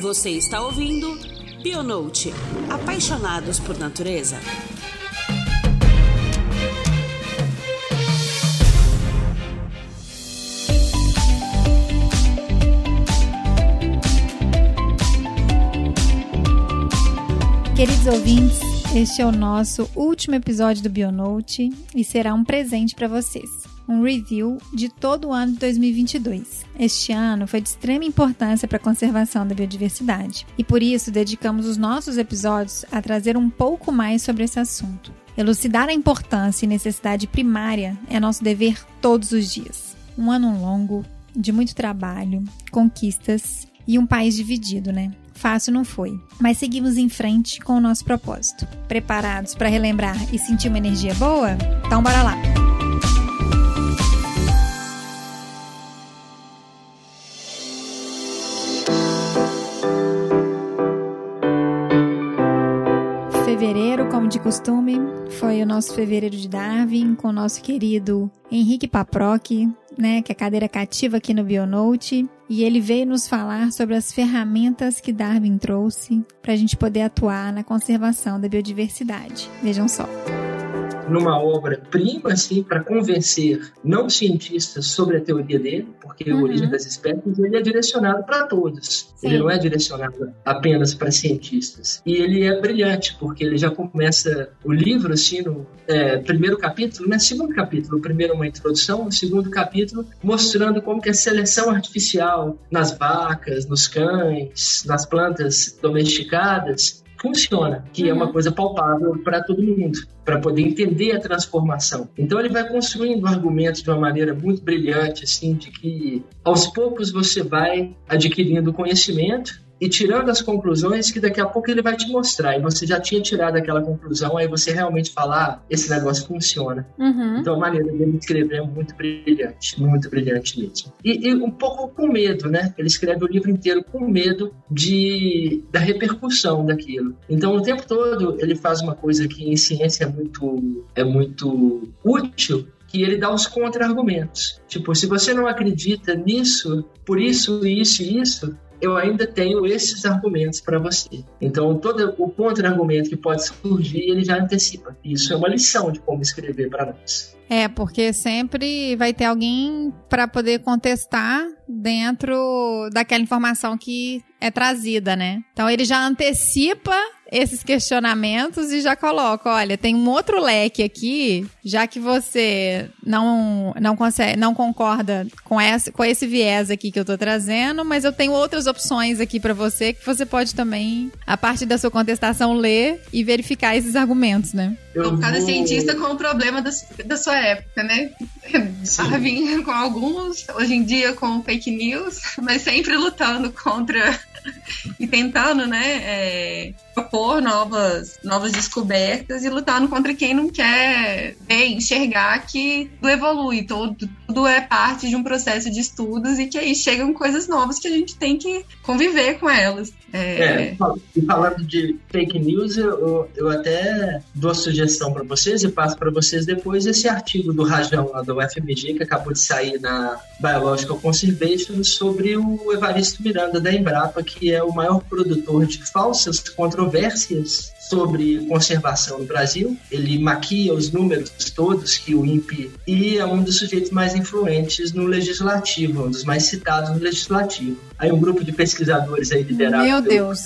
Você está ouvindo Bionote Apaixonados por Natureza. Queridos ouvintes, este é o nosso último episódio do Bionote e será um presente para vocês. Um review de todo o ano de 2022. Este ano foi de extrema importância para a conservação da biodiversidade e por isso dedicamos os nossos episódios a trazer um pouco mais sobre esse assunto. Elucidar a importância e necessidade primária é nosso dever todos os dias. Um ano longo, de muito trabalho, conquistas e um país dividido, né? Fácil não foi, mas seguimos em frente com o nosso propósito. Preparados para relembrar e sentir uma energia boa? Então bora lá! Costume, foi o nosso fevereiro de Darwin com o nosso querido Henrique Paproc, né, que é cadeira cativa aqui no Bionote, e ele veio nos falar sobre as ferramentas que Darwin trouxe para a gente poder atuar na conservação da biodiversidade. Vejam só numa obra-prima, assim, para convencer não cientistas sobre a teoria dele, porque uhum. a origem das espécies ele é direcionado para todos. Sim. Ele não é direcionado apenas para cientistas. E ele é brilhante, porque ele já começa o livro, assim, no é, primeiro capítulo, né? Segundo capítulo. O primeiro é uma introdução, o segundo capítulo mostrando como que a seleção artificial nas vacas, nos cães, nas plantas domesticadas funciona, que uhum. é uma uhum. coisa palpável para todo mundo, para poder entender a transformação. Então ele vai construindo argumentos de uma maneira muito brilhante, assim, de que aos poucos você vai adquirindo conhecimento e tirando as conclusões que daqui a pouco ele vai te mostrar. E você já tinha tirado aquela conclusão, aí você realmente falar, ah, esse negócio funciona. Uhum. Então a maneira dele escrever é muito brilhante, muito brilhante mesmo. E, e, um pouco com medo, né? Ele escreve o livro inteiro com medo de, da repercussão daquilo. Então o tempo todo ele faz uma coisa que em ciência é muito, é muito útil, que ele dá os contra-argumentos. Tipo, se você não acredita nisso, por isso, isso e isso, eu ainda tenho esses argumentos para você. Então, todo o contra-argumento que pode surgir, ele já antecipa. Isso é uma lição de como escrever para nós. É, porque sempre vai ter alguém para poder contestar dentro daquela informação que é trazida, né? Então ele já antecipa esses questionamentos e já coloca, olha, tem um outro leque aqui, já que você não não consegue, não concorda com esse, com esse viés aqui que eu tô trazendo, mas eu tenho outras opções aqui para você que você pode também, a partir da sua contestação, ler e verificar esses argumentos, né? Então, cada cientista com o problema da, da sua época, né? Darwin com alguns, hoje em dia com fake news, mas sempre lutando contra e tentando, né, é, propor novas, novas descobertas e lutando contra quem não quer ver, enxergar que tudo evolui, tudo, tudo é parte de um processo de estudos e que aí chegam coisas novas que a gente tem que conviver com elas. É, é e falando de fake news, eu, eu até dou a sugestão para vocês e passo para vocês depois esse artigo do Rajão lá do UFMG que acabou de sair na Biological Conservation sobre o Evaristo Miranda da Embrapa, que é o maior produtor de falsas controvérsias sobre conservação no Brasil. Ele maquia os números todos que o INPE e é um dos sujeitos mais influentes no legislativo, um dos mais citados no legislativo. Aí um grupo de pesquisadores aí liderado Meu Deus.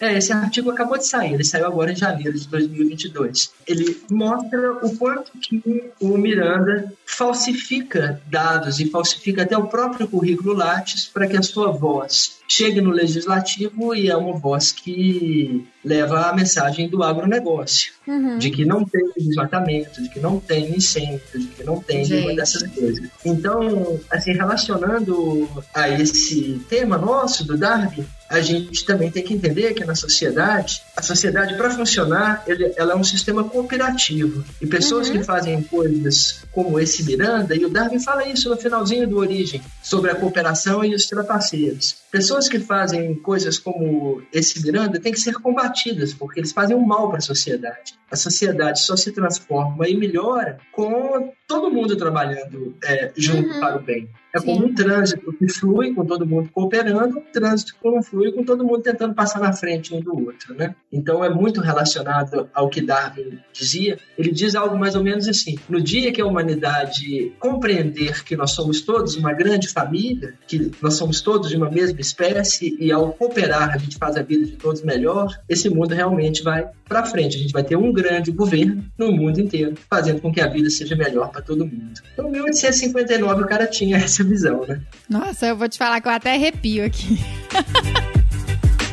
É, esse artigo acabou de sair, ele saiu agora em janeiro de 2022. Ele mostra o quanto que o Miranda falsifica dados e falsifica até o próprio currículo Lattes para que a sua voz chegue no legislativo e é uma voz que leva a mensagem do agronegócio, uhum. de que não tem desmatamento, de que não tem incêndio, de que não tem Gente. nenhuma dessas coisas. Então, assim, relacionando a esse tema nosso do Darwin, a gente também tem que entender que na sociedade, a sociedade para funcionar, ele, ela é um sistema cooperativo. E pessoas uhum. que fazem coisas como esse Miranda, e o Darwin fala isso no finalzinho do Origem, sobre a cooperação e os trapaceiros. Pessoas que fazem coisas como esse Miranda têm que ser combatidas, porque eles fazem um mal para a sociedade. A sociedade só se transforma e melhora com todo mundo trabalhando é, junto uhum. para o bem. É Sim. como um trânsito que flui com todo mundo cooperando, um trânsito que não flui com todo mundo tentando passar na frente um do outro, né? Então é muito relacionado ao que Darwin dizia. Ele diz algo mais ou menos assim: no dia que a humanidade compreender que nós somos todos uma grande família, que nós somos todos de uma mesma espécie e ao cooperar a gente faz a vida de todos melhor, esse mundo realmente vai para frente. A gente vai ter um grande governo no mundo inteiro, fazendo com que a vida seja melhor para todo mundo. Então, em 1859 o cara tinha essa visão, né? Nossa, eu vou te falar que eu até arrepio aqui.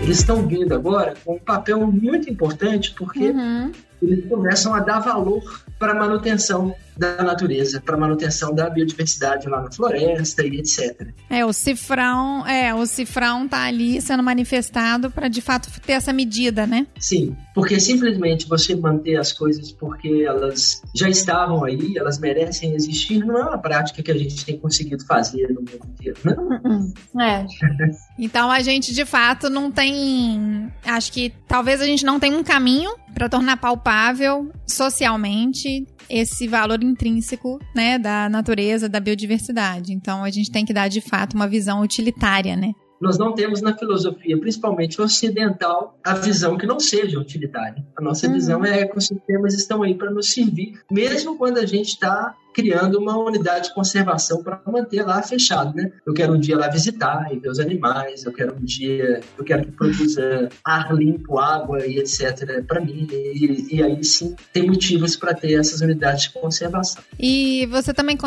Eles estão vindo agora com um papel muito importante porque uhum. eles começam a dar valor para a manutenção da natureza, para manutenção da biodiversidade lá na floresta e etc. É, o cifrão, é, o cifrão tá ali sendo manifestado para de fato ter essa medida, né? Sim, porque simplesmente você manter as coisas porque elas já estavam aí, elas merecem existir, não é uma prática que a gente tem conseguido fazer no mundo inteiro, né? É. então a gente de fato não tem, acho que talvez a gente não tenha um caminho para tornar palpável socialmente esse valor intrínseco, né, da natureza, da biodiversidade. Então a gente tem que dar de fato uma visão utilitária, né? Nós não temos na filosofia, principalmente ocidental, a visão que não seja utilitária. A nossa uhum. visão é que ecossistemas estão aí para nos servir, mesmo quando a gente está criando uma unidade de conservação para manter lá fechado, né? Eu quero um dia lá visitar e ver os animais, eu quero um dia, eu quero que produza ar limpo, água e etc. para mim. E, e, aí sim tem motivos para ter essas unidades de conservação. E você também,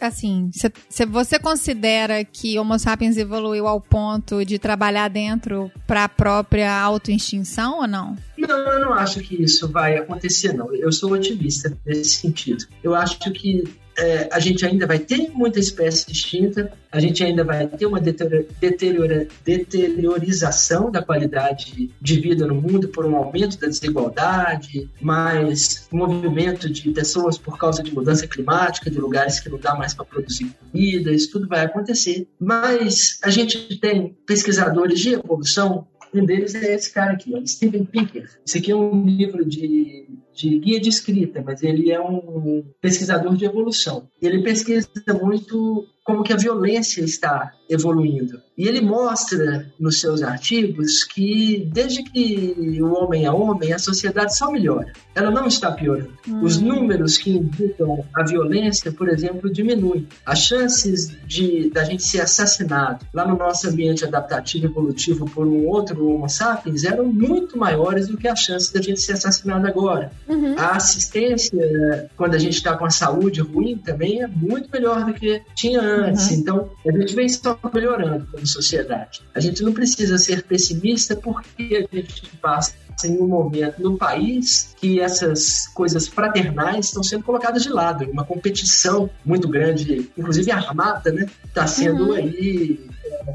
assim, se você considera que Homo sapiens evoluiu ao ponto de trabalhar dentro para a própria autoextinção ou não? Não, eu não acho que isso vai acontecer, não. Eu sou otimista nesse sentido. Eu acho que é, a gente ainda vai ter muita espécie extinta, a gente ainda vai ter uma deteriora, deteriorização da qualidade de vida no mundo por um aumento da desigualdade, mais movimento de pessoas por causa de mudança climática, de lugares que não dá mais para produzir comida, isso tudo vai acontecer. Mas a gente tem pesquisadores de evolução um deles é esse cara aqui, ó, Steven Pinker. Esse aqui é um livro de, de guia de escrita, mas ele é um pesquisador de evolução. Ele pesquisa muito como que a violência está evoluindo. E ele mostra nos seus artigos que desde que o homem é homem, a sociedade só melhora. Ela não está piorando. Hum. Os números que indicam a violência, por exemplo, diminuem. As chances de da gente ser assassinado lá no nosso ambiente adaptativo evolutivo por um outro Homo sapiens eram muito maiores do que as chances da gente ser assassinado agora. Uhum. A assistência, quando a gente está com a saúde ruim, também é muito melhor do que tinha antes antes. Uhum. Então, a gente vem só melhorando como sociedade. A gente não precisa ser pessimista porque a gente passa em um momento no país que essas coisas fraternais estão sendo colocadas de lado. Uma competição muito grande, inclusive armada, né? Está sendo uhum. aí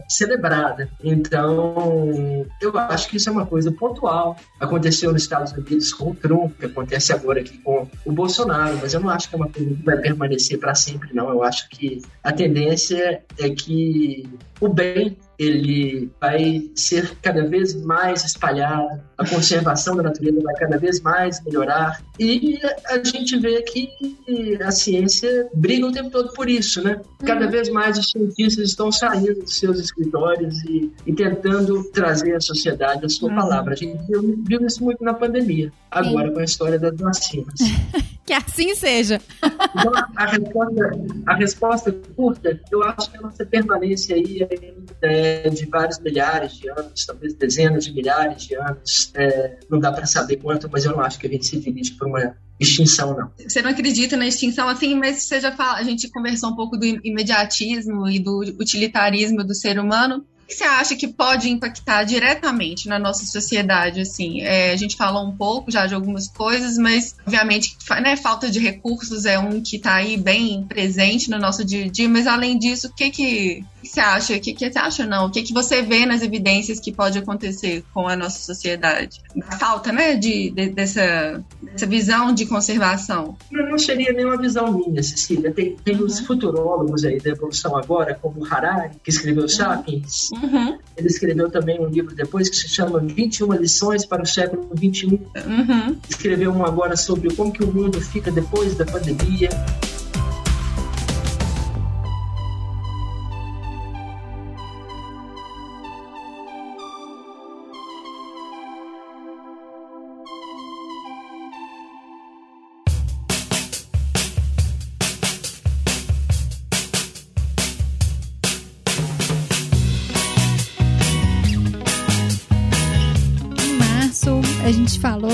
celebrada. Então, eu acho que isso é uma coisa pontual. Aconteceu nos Estados Unidos com o Trump, acontece agora aqui com o Bolsonaro, mas eu não acho que é uma coisa que vai permanecer para sempre, não. Eu acho que a tendência é que o bem ele vai ser cada vez mais espalhado, a conservação da natureza vai cada vez mais melhorar e a gente vê que a ciência briga o tempo todo por isso, né? Cada uhum. vez mais os cientistas estão saindo dos seus escritórios e, e tentando trazer à sociedade a sua uhum. palavra. A gente viu, viu, isso muito na pandemia, agora Sim. com a história das vacinas. que assim seja. Então, a resposta, a resposta curta, eu acho que a nossa permanência aí é de vários milhares de anos, talvez dezenas de milhares de anos. É, não dá para saber quanto, mas eu não acho que a gente se dirige por uma extinção, não. Você não acredita na extinção assim, mas você já fala, a gente conversou um pouco do imediatismo e do utilitarismo do ser humano que você acha que pode impactar diretamente na nossa sociedade? Assim, é, a gente falou um pouco já de algumas coisas, mas obviamente, né, falta de recursos é um que está aí bem presente no nosso dia a dia. Mas além disso, o que que você acha? O que, que você acha não? O que que você vê nas evidências que pode acontecer com a nossa sociedade? A falta, né, de, de dessa, dessa visão de conservação. Não, não seria nenhuma visão minha, Cecília. Tem, tem uhum. os futurólogos aí da evolução agora, como Harari, que escreveu uhum. Sapiens. Uhum. Ele escreveu também um livro depois que se chama 21 lições para o século 21. Uhum. Escreveu um agora sobre como que o mundo fica depois da pandemia.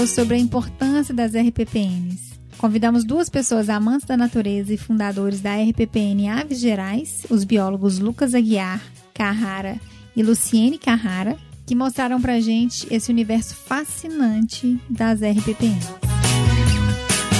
Sobre a importância das RPPNs. Convidamos duas pessoas amantes da natureza e fundadores da RPPN Aves Gerais, os biólogos Lucas Aguiar Carrara e Luciene Carrara, que mostraram pra gente esse universo fascinante das RPPNs.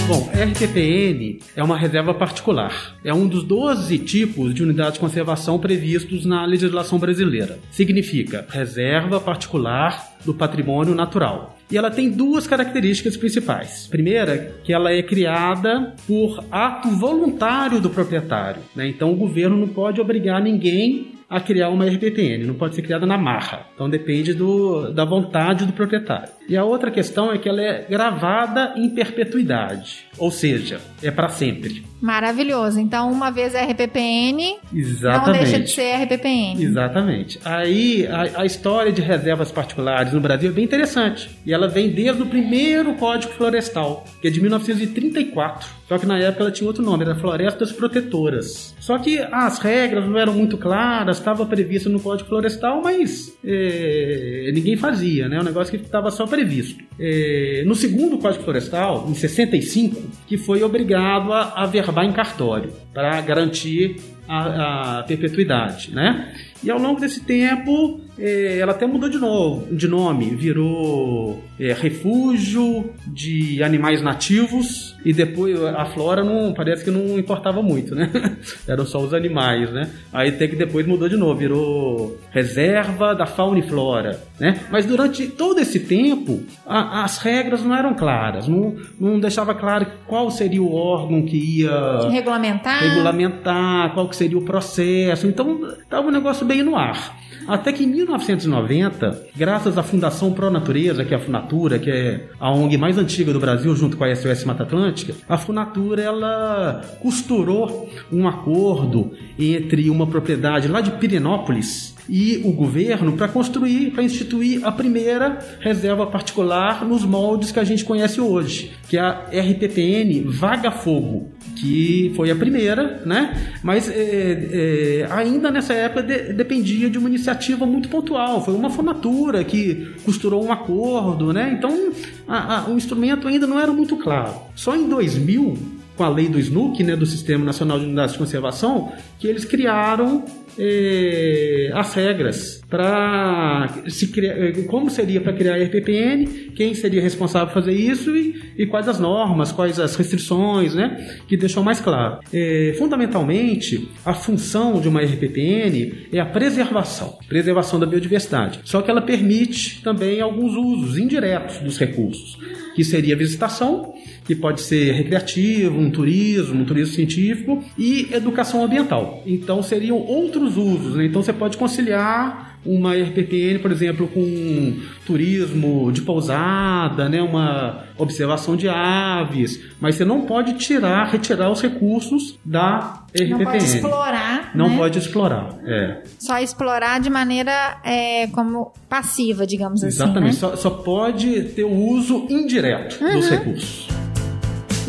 Bom, RPPN é uma reserva particular. É um dos 12 tipos de unidade de conservação previstos na legislação brasileira. Significa reserva particular do patrimônio natural. E ela tem duas características principais. Primeira, que ela é criada por ato voluntário do proprietário. Né? Então o governo não pode obrigar ninguém a criar uma RPPN, não pode ser criada na marra. Então depende do, da vontade do proprietário. E a outra questão é que ela é gravada em perpetuidade, ou seja, é para sempre. Maravilhoso. Então, uma vez é RPPN, Exatamente. não deixa de ser RPPN. Exatamente. Aí, a, a, história de reservas particulares no Brasil é bem interessante. E ela vem desde o primeiro Código Florestal, que é de 1934. Só que na época ela tinha outro nome, era Florestas Protetoras. Só que as regras não eram muito claras, estava previsto no Código Florestal, mas é, ninguém fazia, né? Um negócio que estava só previsto. É, no segundo Código Florestal, em 65, que foi obrigado a, a verbar em cartório para garantir a, a perpetuidade, né? E ao longo desse tempo, é, ela até mudou de novo, de nome, virou é, refúgio de animais nativos e depois a flora não parece que não importava muito, né? Eram só os animais, né? Aí até que depois mudou de novo, virou reserva da fauna e flora, né? Mas durante todo esse tempo a, as regras não eram claras, não, não deixava claro qual seria o órgão que ia regulamentar, regulamentar, qual que seria o processo. Então estava um negócio bem no ar. Até que em 1990, graças à Fundação Pro Natureza, que é a Funatura, que é a ONG mais antiga do Brasil, junto com a SOS Mata Atlântica, a Funatura ela costurou um acordo entre uma propriedade lá de Pirenópolis e o governo para construir, para instituir a primeira reserva particular nos moldes que a gente conhece hoje, que é a RPPN Vaga Fogo, que foi a primeira, né? Mas é, é, ainda nessa época de, dependia de uma iniciativa muito pontual, foi uma formatura que costurou um acordo, né? Então a, a, o instrumento ainda não era muito claro. Só em 2000 com a lei do SNUC, né, do Sistema Nacional de Unidades de Conservação, que eles criaram eh, as regras para se criar, eh, como seria para criar a RPPN, quem seria responsável por fazer isso e, e, quais as normas, quais as restrições, né, que deixou mais claro. Eh, fundamentalmente, a função de uma RPPN é a preservação, preservação da biodiversidade. Só que ela permite também alguns usos indiretos dos recursos, que seria a visitação que pode ser recreativo, um turismo, um turismo científico e educação ambiental. Então seriam outros usos. Né? Então você pode conciliar uma RPPN, por exemplo, com turismo de pousada, né, uma observação de aves, mas você não pode tirar, retirar os recursos da RPPN. Não pode explorar. Não né? pode explorar, é. Só explorar de maneira é, como passiva, digamos Exatamente. assim. Exatamente. Né? Só, só, pode ter o uso indireto uhum. dos recursos.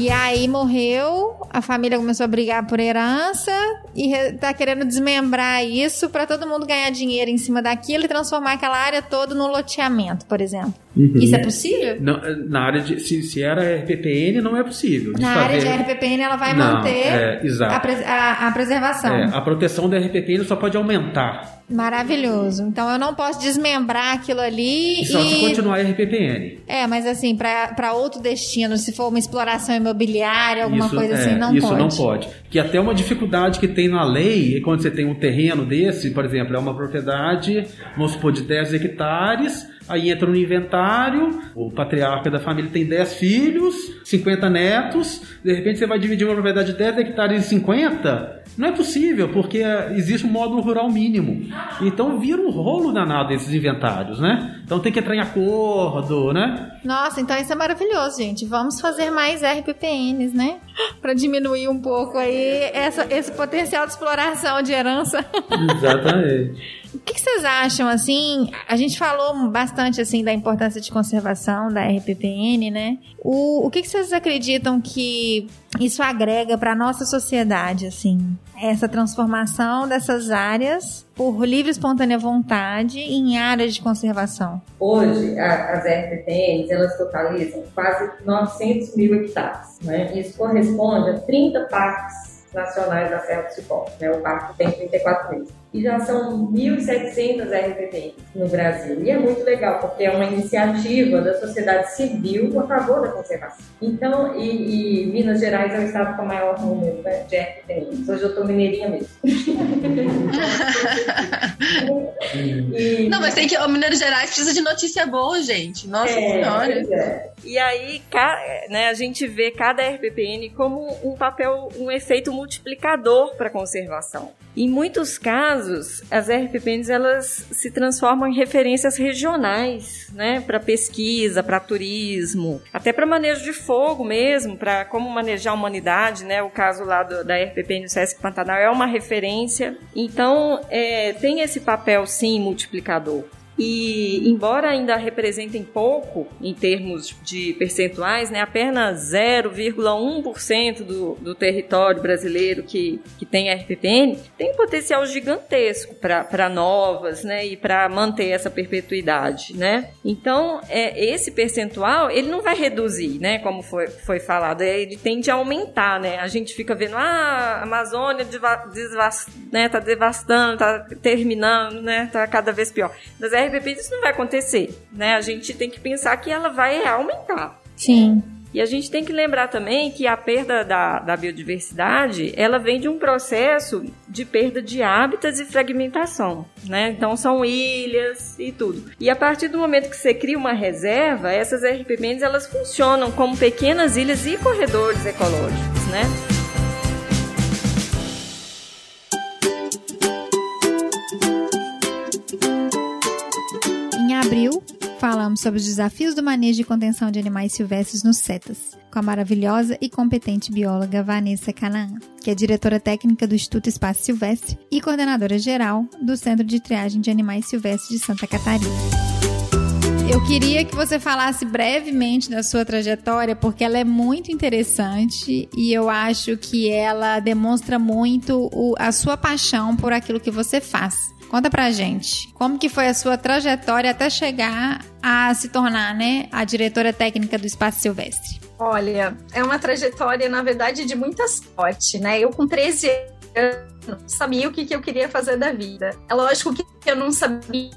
E aí morreu, a família começou a brigar por herança e tá querendo desmembrar isso para todo mundo ganhar dinheiro em cima daquilo e transformar aquela área toda num loteamento, por exemplo. Uhum. Isso é possível? Não, na área de. Se, se era RPPN, não é possível. Na área de RPPN, ela vai não, manter é, a, a, a, preservação. É, a proteção da RPPN só pode aumentar. Maravilhoso. Então eu não posso desmembrar aquilo ali. Só e... se continuar RPPN. É, mas assim, para outro destino, se for uma exploração imobiliária, alguma isso, coisa é, assim, não isso pode. Isso não pode. Que até uma dificuldade que tem na lei, quando você tem um terreno desse, por exemplo, é uma propriedade, vamos supor, de 10 hectares Aí entra no inventário, o patriarca da família tem 10 filhos, 50 netos, de repente você vai dividir uma propriedade de 10 hectares em 50. Não é possível, porque existe um módulo rural mínimo. Então vira um rolo danado esses inventários, né? Então tem que entrar em acordo, né? Nossa, então isso é maravilhoso, gente. Vamos fazer mais RPPNs, né? Para diminuir um pouco aí essa, esse potencial de exploração de herança. Exatamente. Que, que, vocês acham, assim? A gente falou bastante, assim, da importância de conservação da RPPN, né? O, o que, que vocês acreditam que isso agrega para nossa sociedade, assim? Essa transformação dessas áreas por livre e espontânea vontade em áreas de conservação? Hoje, a, as RPPNs, elas totalizam quase 900 mil hectares, né? Isso corresponde a 30 parques nacionais da Serra do Cipó, né? O parque tem 34 meses e já são 1.700 RPPs no Brasil. E é muito legal, porque é uma iniciativa da sociedade civil a favor da conservação. Então, e, e Minas Gerais é o estado com o maior número né, de RPPs. Hoje eu estou mineirinha mesmo. e, Não, mas tem que. O Minas Gerais precisa de notícia boa, gente. Nossa é, Senhora. É. E aí, né, a gente vê cada RPPN como um papel, um efeito multiplicador para a conservação. Em muitos casos, as RPPNs elas se transformam em referências regionais, né, para pesquisa, para turismo, até para manejo de fogo mesmo, para como manejar a humanidade, né? O caso lá do, da RPPN do Sesc Pantanal é uma referência. Então, é, tem esse papel sim multiplicador. E embora ainda representem pouco em termos de percentuais, né, apenas 0,1% do, do território brasileiro que, que tem RPPN, tem um potencial gigantesco para novas né, e para manter essa perpetuidade. Né? Então, é, esse percentual ele não vai reduzir, né, como foi, foi falado, ele tende a aumentar. Né? A gente fica vendo, ah, a Amazônia está né, tá devastando, está terminando, está né, tá cada vez pior. Das RPPs isso não vai acontecer, né? A gente tem que pensar que ela vai aumentar. Sim. E a gente tem que lembrar também que a perda da, da biodiversidade, ela vem de um processo de perda de hábitats e fragmentação, né? Então são ilhas e tudo. E a partir do momento que você cria uma reserva, essas RPPNs elas funcionam como pequenas ilhas e corredores ecológicos, né? Abril, falamos sobre os desafios do manejo e contenção de animais silvestres nos CETAS, com a maravilhosa e competente bióloga Vanessa Canaã, que é diretora técnica do Instituto Espaço Silvestre e coordenadora geral do Centro de Triagem de Animais Silvestres de Santa Catarina. Eu queria que você falasse brevemente da sua trajetória, porque ela é muito interessante e eu acho que ela demonstra muito o, a sua paixão por aquilo que você faz. Conta pra gente, como que foi a sua trajetória até chegar a se tornar, né, a diretora técnica do Espaço Silvestre? Olha, é uma trajetória, na verdade, de muita sorte, né? Eu com 13 anos sabia o que, que eu queria fazer da vida. É lógico que eu não sabia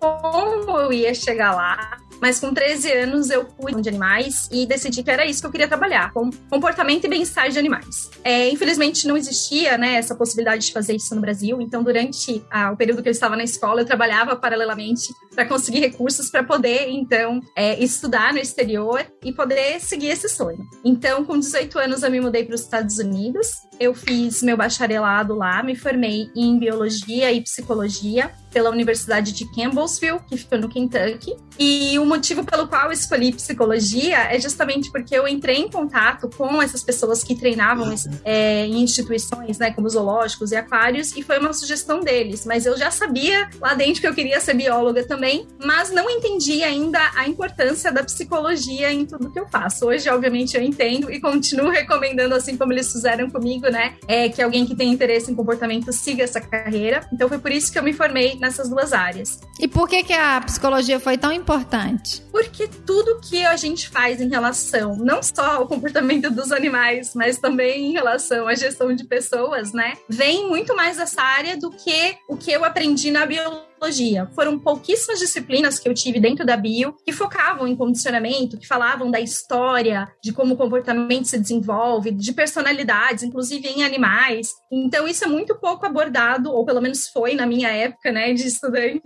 como eu ia chegar lá, mas com 13 anos eu fui de animais e decidi que era isso que eu queria trabalhar, com comportamento e bem-estar de animais. É, infelizmente não existia né, essa possibilidade de fazer isso no Brasil, então durante o período que eu estava na escola eu trabalhava paralelamente para conseguir recursos para poder então é, estudar no exterior e poder seguir esse sonho. Então com 18 anos eu me mudei para os Estados Unidos, eu fiz meu bacharelado lá, me formei em biologia e psicologia pela Universidade de Campbellsville, que fica no Kentucky. E o motivo pelo qual eu escolhi psicologia é justamente porque eu entrei em contato com essas pessoas que treinavam é, em instituições, né, como zoológicos e aquários, e foi uma sugestão deles. Mas eu já sabia lá dentro que eu queria ser bióloga também, mas não entendi ainda a importância da psicologia em tudo que eu faço. Hoje, obviamente, eu entendo e continuo recomendando, assim como eles fizeram comigo, né, é, que alguém que tem interesse em comportamento siga essa carreira. Então foi por isso que eu me formei nessas duas áreas. E por que, que a psicologia foi tão importante? Porque tudo que a gente faz em relação, não só ao comportamento dos animais, mas também em relação à gestão de pessoas, né, vem muito mais dessa área do que o que eu aprendi na biologia foram pouquíssimas disciplinas que eu tive dentro da bio que focavam em condicionamento, que falavam da história, de como o comportamento se desenvolve, de personalidades, inclusive em animais. Então, isso é muito pouco abordado, ou pelo menos foi na minha época, né, de estudante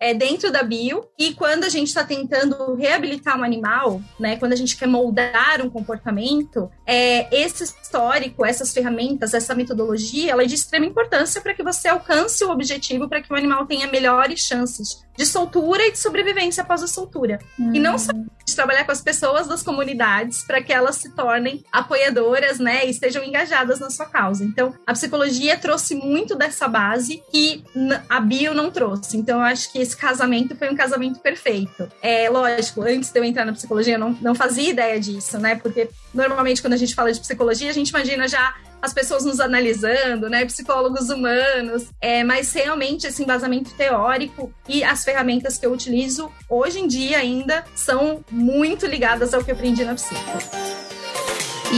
é, dentro da bio. E quando a gente está tentando reabilitar um animal, né, quando a gente quer moldar um comportamento, é, esse histórico, essas ferramentas, essa metodologia, ela é de extrema importância para que você alcance o objetivo, para que o animal tenha melhores chances de soltura e de sobrevivência após a soltura. Hum. E não só de trabalhar com as pessoas das comunidades para que elas se tornem apoiadoras, né, e estejam engajadas na sua causa. Então, a psicologia trouxe muito dessa base que a bio não trouxe. Então, eu acho que esse casamento foi um casamento perfeito. É lógico, antes de eu entrar na psicologia, eu não, não fazia ideia disso, né? Porque normalmente quando a gente fala de psicologia, a gente imagina já as pessoas nos analisando, né, psicólogos humanos, é, mas realmente esse embasamento teórico e as ferramentas que eu utilizo hoje em dia ainda são muito ligadas ao que eu aprendi na psicologia.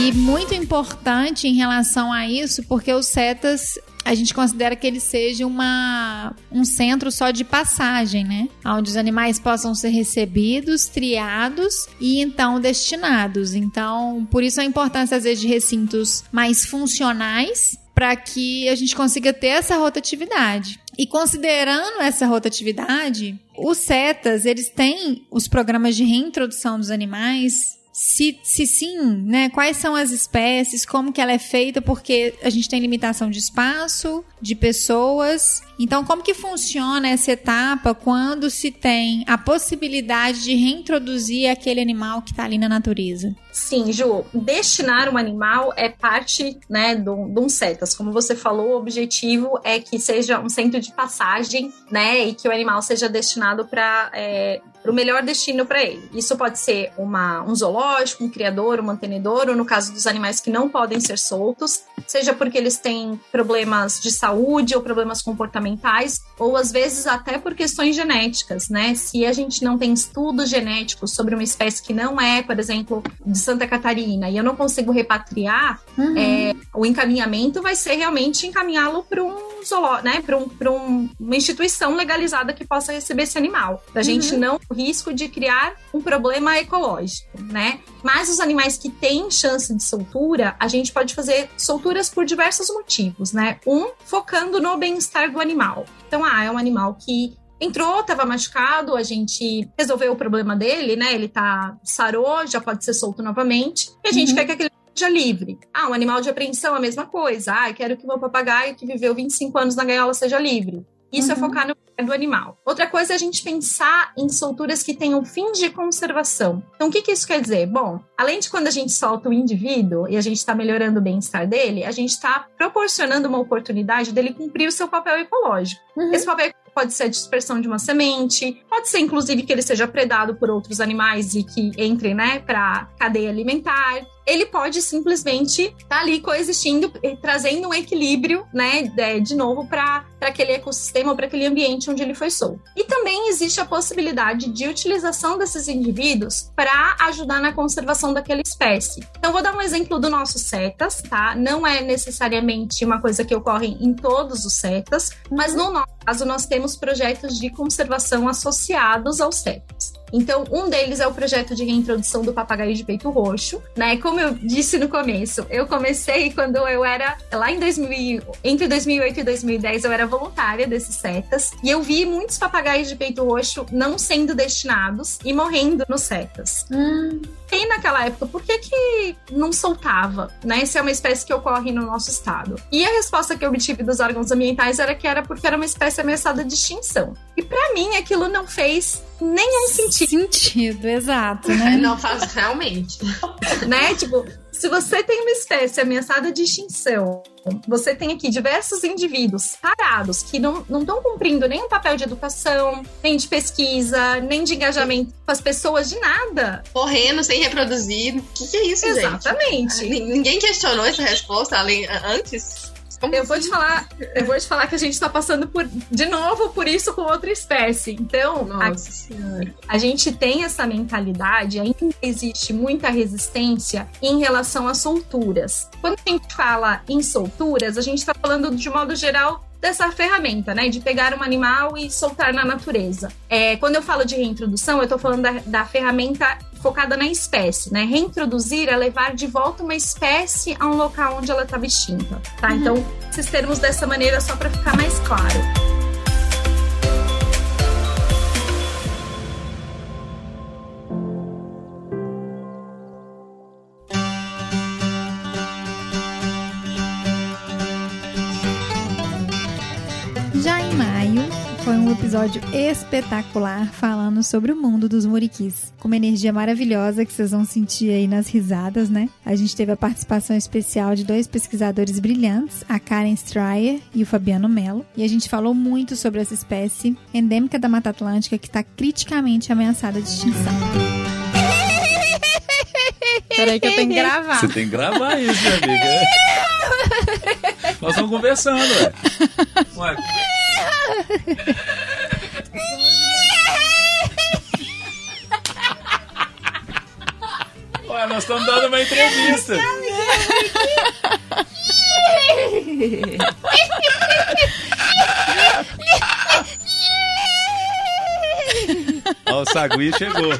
E muito importante em relação a isso, porque os setas a gente considera que ele seja uma, um centro só de passagem, né? Onde os animais possam ser recebidos, triados e então destinados. Então, por isso a importância, às vezes, de recintos mais funcionais para que a gente consiga ter essa rotatividade. E considerando essa rotatividade, os setas, eles têm os programas de reintrodução dos animais se, se sim, né, quais são as espécies, como que ela é feita, porque a gente tem limitação de espaço, de pessoas. Então, como que funciona essa etapa quando se tem a possibilidade de reintroduzir aquele animal que está ali na natureza? Sim, Ju, destinar um animal é parte, né, de um CETAS. Como você falou, o objetivo é que seja um centro de passagem, né, e que o animal seja destinado para é, o melhor destino para ele. Isso pode ser uma, um zoológico, um criador, um mantenedor, ou no caso dos animais que não podem ser soltos, seja porque eles têm problemas de saúde ou problemas comportamentais, ou às vezes até por questões genéticas, né? Se a gente não tem estudos genéticos sobre uma espécie que não é, por exemplo, de Santa Catarina, e eu não consigo repatriar, uhum. é, o encaminhamento vai ser realmente encaminhá-lo para um zoológico, né? Para um, um, uma instituição legalizada que possa receber esse animal. Pra uhum. gente não risco de criar um problema ecológico, né? Mas os animais que têm chance de soltura, a gente pode fazer solturas por diversos motivos, né? Um, focando no bem-estar do animal. Então, ah, é um animal que entrou, estava machucado, a gente resolveu o problema dele, né? Ele tá sarou, já pode ser solto novamente. E a gente uhum. quer que aquele seja livre. Ah, um animal de apreensão, a mesma coisa. Ah, eu quero que o meu papagaio que viveu 25 anos na gaiola seja livre. Isso é uhum. é focar no do animal. Outra coisa é a gente pensar em solturas que tenham fins de conservação. Então, o que, que isso quer dizer? Bom, além de quando a gente solta o indivíduo e a gente está melhorando o bem-estar dele, a gente está proporcionando uma oportunidade dele cumprir o seu papel ecológico. Uhum. Esse papel pode ser a dispersão de uma semente, pode ser inclusive que ele seja predado por outros animais e que entre, né, para cadeia alimentar. Ele pode simplesmente estar tá ali coexistindo, trazendo um equilíbrio, né, de novo para aquele ecossistema, para aquele ambiente onde ele foi solto. E também existe a possibilidade de utilização desses indivíduos para ajudar na conservação daquela espécie. Então, vou dar um exemplo do nosso setas, tá? Não é necessariamente uma coisa que ocorre em todos os setas, mas no nosso caso nós temos projetos de conservação associados aos setas. Então, um deles é o projeto de reintrodução do papagaio de peito roxo, né? Como eu disse no começo, eu comecei quando eu era lá em 2000, entre 2008 e 2010, eu era voluntária desses setas e eu vi muitos papagaios de peito roxo não sendo destinados e morrendo nos setas. Hum. E naquela época, por que que não soltava, né? Se é uma espécie que ocorre no nosso estado. E a resposta que eu obtive dos órgãos ambientais era que era porque era uma espécie ameaçada de extinção. E para mim aquilo não fez nenhum sentido. Sentido, exato, né? Não faz realmente. né? Tipo, se você tem uma espécie ameaçada de extinção, você tem aqui diversos indivíduos parados que não estão cumprindo nem papel de educação, nem de pesquisa, nem de engajamento com as pessoas, de nada. Morrendo sem reproduzir. O que, que, é isso, Exatamente. gente? Exatamente. Ninguém questionou essa resposta além, antes? Como eu assim? vou te falar, eu vou te falar que a gente está passando por de novo por isso com outra espécie. Então, a, a, gente tem essa mentalidade, ainda existe muita resistência em relação às solturas. Quando a gente fala em solturas, a gente está falando de modo geral dessa ferramenta, né? De pegar um animal e soltar na natureza. É, quando eu falo de reintrodução, eu estou falando da, da ferramenta focada na espécie, né? Reintroduzir é levar de volta uma espécie a um local onde ela estava extinta, tá? Uhum. Então, esses termos dessa maneira só para ficar mais claro. Episódio espetacular falando sobre o mundo dos muriquis. Com uma energia maravilhosa que vocês vão sentir aí nas risadas, né? A gente teve a participação especial de dois pesquisadores brilhantes, a Karen Stryer e o Fabiano Mello. E a gente falou muito sobre essa espécie endêmica da Mata Atlântica que está criticamente ameaçada de extinção. Peraí que eu tenho que gravar. Você tem que gravar isso, minha amiga. Nós estamos conversando, ué. Ué. Ué, nós estamos dando uma entrevista. Ó, o Sagui chegou.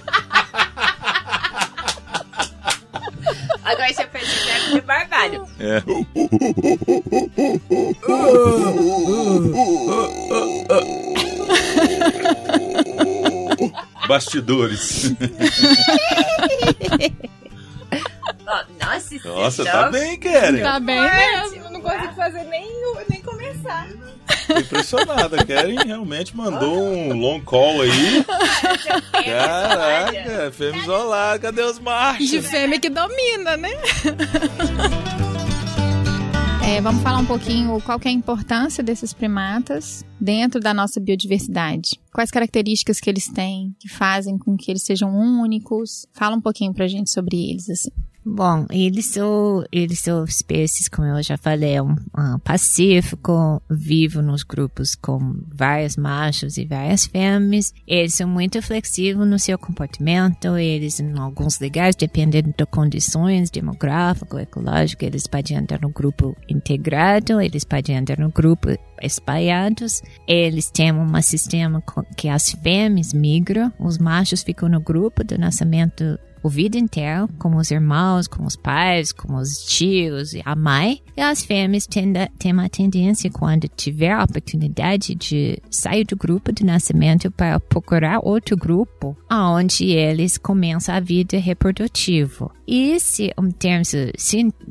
Agora você fez o verbo de barbalho. É. Bastidores. Nossa, Nossa, tá bem, Karen. Tá bem mesmo. não consigo fazer nem, nem começar. Tô impressionada. Karen realmente mandou um long call aí. Caraca, fêmea isolada. Cadê os machos? De fêmea que domina, né? É, vamos falar um pouquinho qual que é a importância desses primatas dentro da nossa biodiversidade. Quais características que eles têm que fazem com que eles sejam únicos? Fala um pouquinho pra gente sobre eles, assim. Bom, eles são, eles são espécies, como eu já falei, um, um pacífico, vivo nos grupos com vários machos e várias fêmeas. Eles são muito flexíveis no seu comportamento, eles, em alguns lugares, dependendo de condições demográficas, ecológicas, eles podem andar no grupo integrado, eles podem andar no grupo espalhados. Eles têm um sistema que as fêmeas migram, os machos ficam no grupo do nascimento o vida inteira, como os irmãos, como os pais, como os tios e a mãe. E as fêmeas têm, têm uma tendência, quando tiver a oportunidade de sair do grupo de nascimento para procurar outro grupo, onde eles começam a vida reprodutiva. E esse, em termos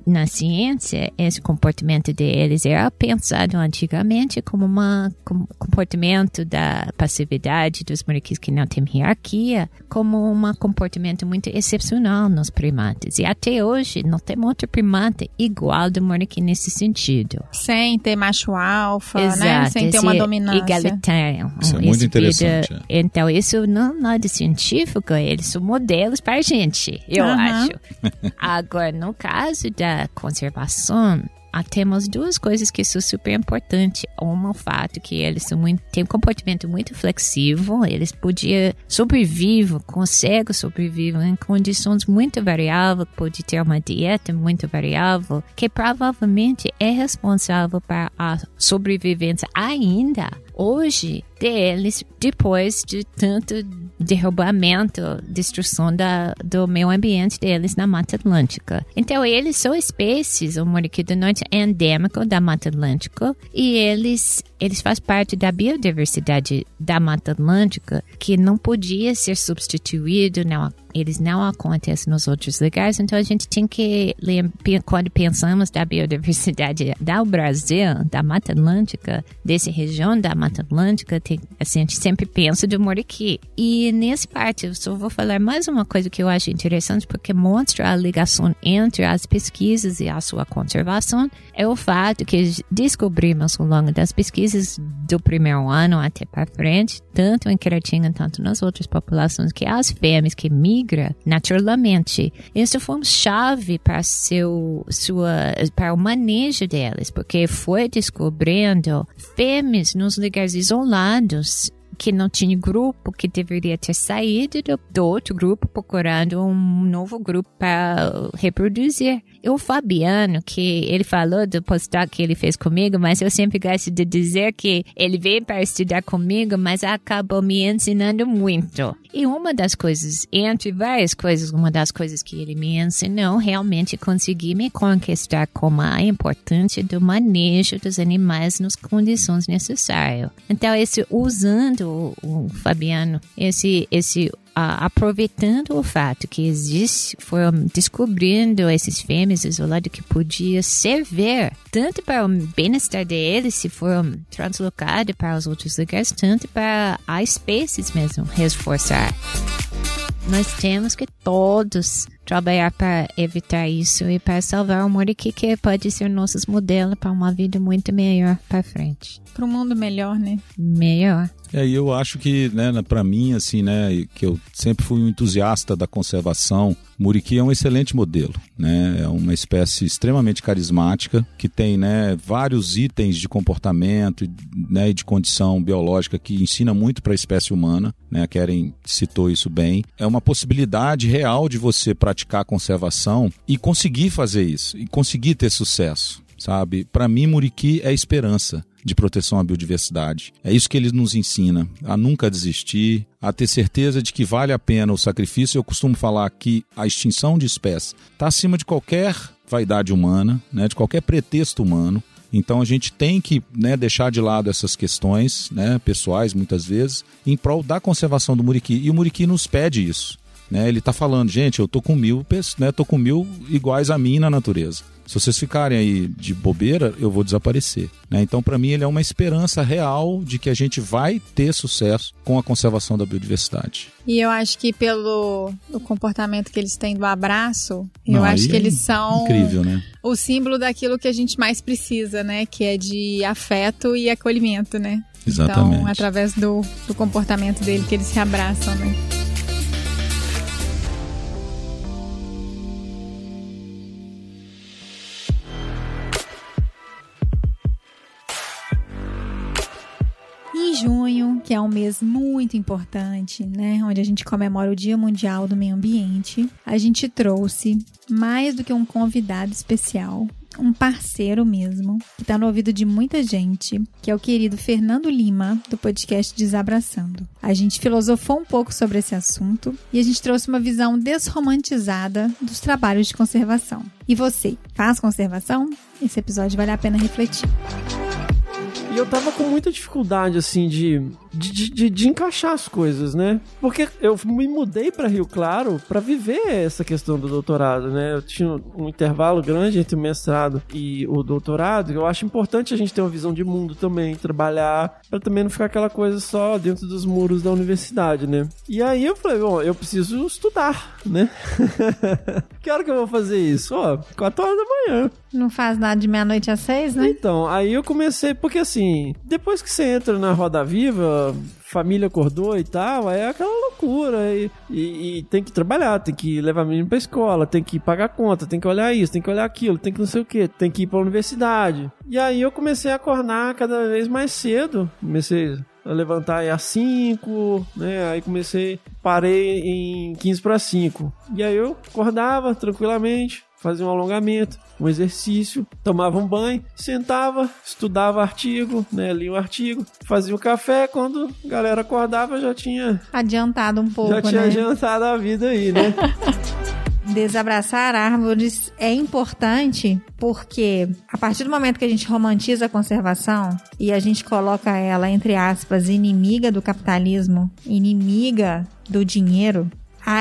na ciência, esse comportamento deles era pensado antigamente como um comportamento da passividade dos mariquis que não tem hierarquia, como um comportamento muito excepcional nos primatas. E até hoje não tem outro primata igual do mariqui nesse sentido. Sem ter macho alfa, né? Exato, Sem ter uma dominância. Egalitário. Isso é muito vida- interessante, é. Então, isso não nada científico, eles são modelos para a gente, eu Aham. acho. Agora, no caso da conservação, ah, temos duas coisas que são super importantes. Uma, o fato que eles são muito, têm um comportamento muito flexível, eles podiam sobreviver, conseguem sobreviver em condições muito variáveis, pode ter uma dieta muito variável, que provavelmente é responsável para a sobrevivência ainda hoje deles depois de tanto derrubamento, destruição da, do meio ambiente deles na Mata Atlântica. Então, eles são espécies, o muriqui do norte é endêmico da Mata Atlântica e eles, eles fazem parte da biodiversidade da Mata Atlântica que não podia ser substituído, não, eles não acontecem nos outros lugares, então a gente tem que, quando pensamos da biodiversidade do Brasil, da Mata Atlântica, dessa região da Mata Atlântica, assim, a gente sempre pensa do Moriqui. E nesse parte, eu só vou falar mais uma coisa que eu acho interessante, porque mostra a ligação entre as pesquisas e a sua conservação, é o fato que descobrimos ao longo das pesquisas do primeiro ano até para frente, tanto em Queratinga, tanto nas outras populações, que as fêmeas que migram naturalmente, isso foi uma chave para seu, sua, para o manejo delas, porque foi descobrindo fêmeas nos lugares isolados comandos que não tinha grupo, que deveria ter saído do, do outro grupo procurando um novo grupo para reproduzir. E o Fabiano, que ele falou do postdoc que ele fez comigo, mas eu sempre gosto de dizer que ele veio para estudar comigo, mas acabou me ensinando muito. E uma das coisas, entre várias coisas, uma das coisas que ele me ensinou, realmente consegui me conquistar como a importância do manejo dos animais nas condições necessárias. Então, esse usando o, Fabiano, esse esse aproveitando o fato que existe, foram descobrindo esses fêmeas isolados que podia servir tanto para o bem-estar deles, se foram translocados para os outros lugares, tanto para a espécies mesmo reforçar. Nós temos que todos trabalhar para evitar isso e para salvar o Muriqui, que pode ser nossos modelos para uma vida muito melhor para frente. Para um mundo melhor, né? Melhor. É, e eu acho que, né, para mim, assim, né, que eu sempre fui um entusiasta da conservação, Muriqui é um excelente modelo, né? É uma espécie extremamente carismática que tem, né, vários itens de comportamento, né, e de condição biológica que ensina muito para a espécie humana, né? A Keren citou isso bem. É uma possibilidade real de você praticar a conservação e conseguir fazer isso, e conseguir ter sucesso, sabe? Para mim, Muriqui é esperança de proteção à biodiversidade. É isso que ele nos ensina, a nunca desistir, a ter certeza de que vale a pena o sacrifício. Eu costumo falar que a extinção de espécies está acima de qualquer vaidade humana, né, de qualquer pretexto humano. Então a gente tem que né, deixar de lado essas questões né, pessoais, muitas vezes, em prol da conservação do muriqui. E o muriqui nos pede isso. Né? Ele está falando, gente, eu tô com mil, né, tô com mil iguais a mim na natureza. Se vocês ficarem aí de bobeira, eu vou desaparecer. Né? Então, para mim, ele é uma esperança real de que a gente vai ter sucesso com a conservação da biodiversidade. E eu acho que pelo o comportamento que eles têm do abraço, eu Não, acho que é eles são Incrível, né? o símbolo daquilo que a gente mais precisa, né? Que é de afeto e acolhimento, né? Exatamente. Então, através do, do comportamento dele que eles se abraçam, né? Que é um mês muito importante, né, onde a gente comemora o Dia Mundial do Meio Ambiente, a gente trouxe mais do que um convidado especial, um parceiro mesmo, que está no ouvido de muita gente, que é o querido Fernando Lima, do podcast Desabraçando. A gente filosofou um pouco sobre esse assunto e a gente trouxe uma visão desromantizada dos trabalhos de conservação. E você, faz conservação? Esse episódio vale a pena refletir. E eu tava com muita dificuldade, assim, de, de, de, de- encaixar as coisas, né? Porque eu me mudei pra Rio Claro pra viver essa questão do doutorado, né? Eu tinha um intervalo grande entre o mestrado e o doutorado. Eu acho importante a gente ter uma visão de mundo também, trabalhar, pra também não ficar aquela coisa só dentro dos muros da universidade, né? E aí eu falei, bom, eu preciso estudar, né? que hora que eu vou fazer isso? Ó, 4 horas da manhã. Não faz nada de meia-noite às seis, né? Então, aí eu comecei, porque assim, depois que você entra na roda viva, família acordou e tal, é aquela loucura. E, e- e tem que trabalhar, tem que levar menino pra escola, tem que pagar conta, tem que olhar isso, tem que olhar aquilo, tem que não sei o que, tem que ir pra universidade. E aí eu comecei a acordar cada vez mais cedo. Comecei a levantar aí às 5, né? Aí comecei, parei em 15 para 5. E aí eu acordava tranquilamente, fazia um alongamento, um exercício, tomava um banho, sentava, estudava artigo, né? Lia o artigo, fazia o café. Quando a galera acordava, já tinha, Adiantado um pouco, já tinha né? adiantado a vida aí, né? Desabraçar árvores é importante porque a partir do momento que a gente romantiza a conservação e a gente coloca ela, entre aspas, inimiga do capitalismo, inimiga do dinheiro,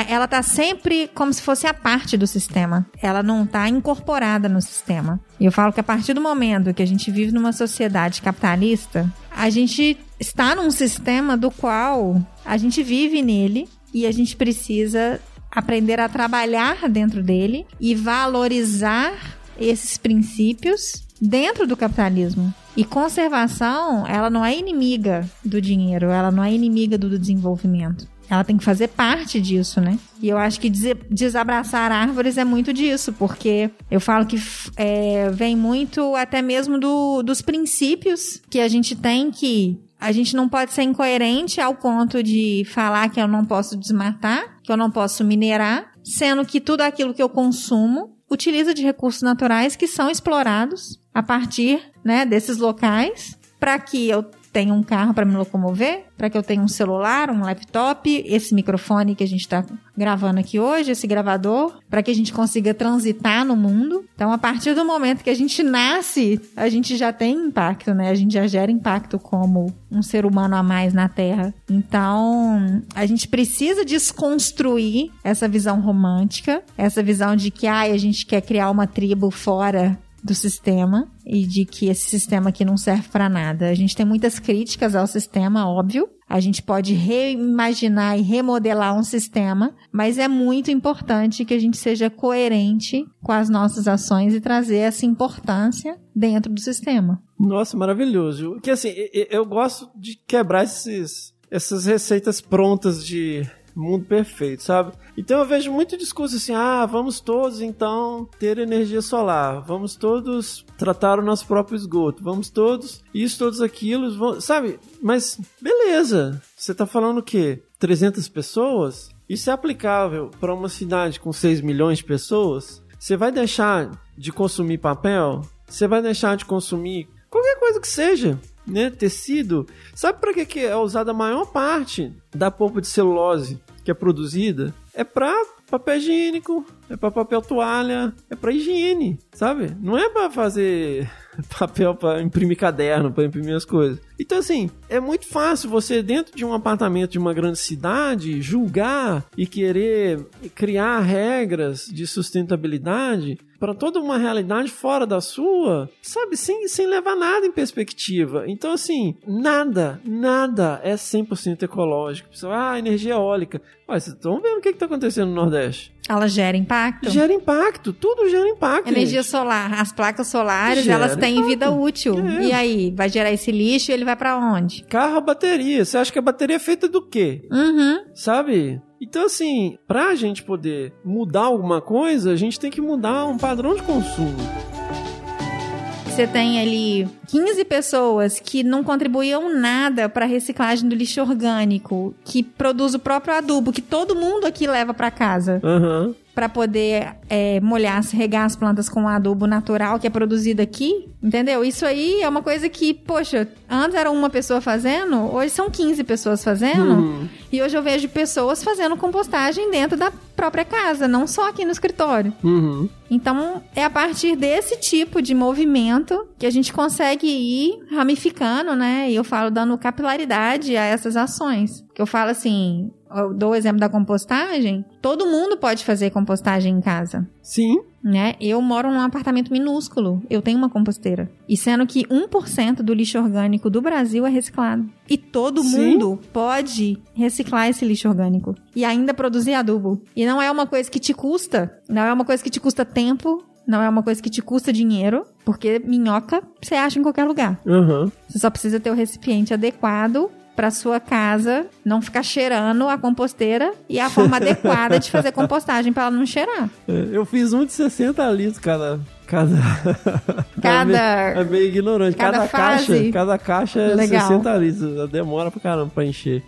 ela tá sempre como se fosse a parte do sistema. Ela não tá incorporada no sistema. E eu falo que a partir do momento que a gente vive numa sociedade capitalista, a gente está num sistema do qual a gente vive nele e a gente precisa aprender a trabalhar dentro dele e valorizar esses princípios dentro do capitalismo. E conservação, ela não é inimiga do dinheiro, ela não é inimiga do desenvolvimento. Ela tem que fazer parte disso, né? E eu acho que desabraçar árvores é muito disso, porque eu falo que é, vem muito até mesmo do- dos princípios que a gente tem que a gente não pode ser incoerente ao ponto de falar que eu não posso desmatar, que eu não posso minerar, sendo que tudo aquilo que eu consumo utiliza de recursos naturais que são explorados a partir né, desses locais para que eu tenha um carro para me locomover, para que eu tenha um celular, um laptop, esse microfone que a gente está gravando aqui hoje, esse gravador, para que a gente consiga transitar no mundo. Então, a partir do momento que a gente nasce, a gente já tem impacto, né? A gente já gera impacto como um ser humano a mais na Terra. Então, a gente precisa desconstruir essa visão romântica, essa visão de que ah, a gente quer criar uma tribo fora do sistema e de que esse sistema aqui não serve para nada. A gente tem muitas críticas ao sistema, óbvio. A gente pode reimaginar e remodelar um sistema, mas é muito importante que a gente seja coerente com as nossas ações e trazer essa importância dentro do sistema. Nossa, maravilhoso. Porque assim, eu gosto de quebrar esses, essas receitas prontas de mundo perfeito, sabe? Então eu vejo muito discurso assim: ah, vamos todos então ter energia solar, vamos todos tratar o nosso próprio esgoto, vamos todos isso, todos aquilo, vamos... sabe? Mas beleza, você tá falando o quê? 300 pessoas? Isso é aplicável para uma cidade com 6 milhões de pessoas? Você vai deixar de consumir papel? Você vai deixar de consumir qualquer coisa que seja? Né, tecido, sabe para que, que é usada a maior parte da polpa de celulose que é produzida? É para papel higiênico, é para papel toalha, é para higiene, sabe? Não é para fazer papel para imprimir caderno, para imprimir as coisas. Então, assim, é muito fácil você, dentro de um apartamento de uma grande cidade, julgar e querer criar regras de sustentabilidade para toda uma realidade fora da sua, sabe, sem, sem levar nada em perspectiva. Então, assim, nada, nada é 100% ecológico. Ah, energia eólica. Olha, vocês estão vendo o que está acontecendo no Nordeste? Ela gera impacto? Gera impacto, tudo gera impacto. Energia gente. solar, as placas solares, gera elas têm impacto. vida útil. É. E aí, vai gerar esse lixo e ele vai para onde? Carro bateria. Você acha que a bateria é feita do quê? Uhum. Sabe? Então, assim, pra gente poder mudar alguma coisa, a gente tem que mudar um padrão de consumo. Você tem ali 15 pessoas que não contribuíam nada para a reciclagem do lixo orgânico, que produz o próprio adubo que todo mundo aqui leva para casa. Uhum para poder é, molhar, regar as plantas com adubo natural que é produzido aqui, entendeu? Isso aí é uma coisa que, poxa, antes era uma pessoa fazendo, hoje são 15 pessoas fazendo, uhum. e hoje eu vejo pessoas fazendo compostagem dentro da própria casa, não só aqui no escritório. Uhum. Então, é a partir desse tipo de movimento que a gente consegue ir ramificando, né? E eu falo dando capilaridade a essas ações. Que eu falo assim, eu dou o exemplo da compostagem, todo mundo pode fazer compostagem em casa. Sim. Né? Eu moro num apartamento minúsculo, eu tenho uma composteira. E sendo que 1% do lixo orgânico do Brasil é reciclado. E todo Sim. mundo pode reciclar esse lixo orgânico e ainda produzir adubo. E não é uma coisa que te custa, não é uma coisa que te custa tempo, não é uma coisa que te custa dinheiro, porque minhoca você acha em qualquer lugar. Uhum. Você só precisa ter o recipiente adequado para sua casa não ficar cheirando a composteira e a forma adequada de fazer compostagem para ela não cheirar. É, eu fiz um de 60 litros cada cada cada é meio ignorante cada, cada caixa cada caixa é Legal. 60 litros demora pra caramba pra encher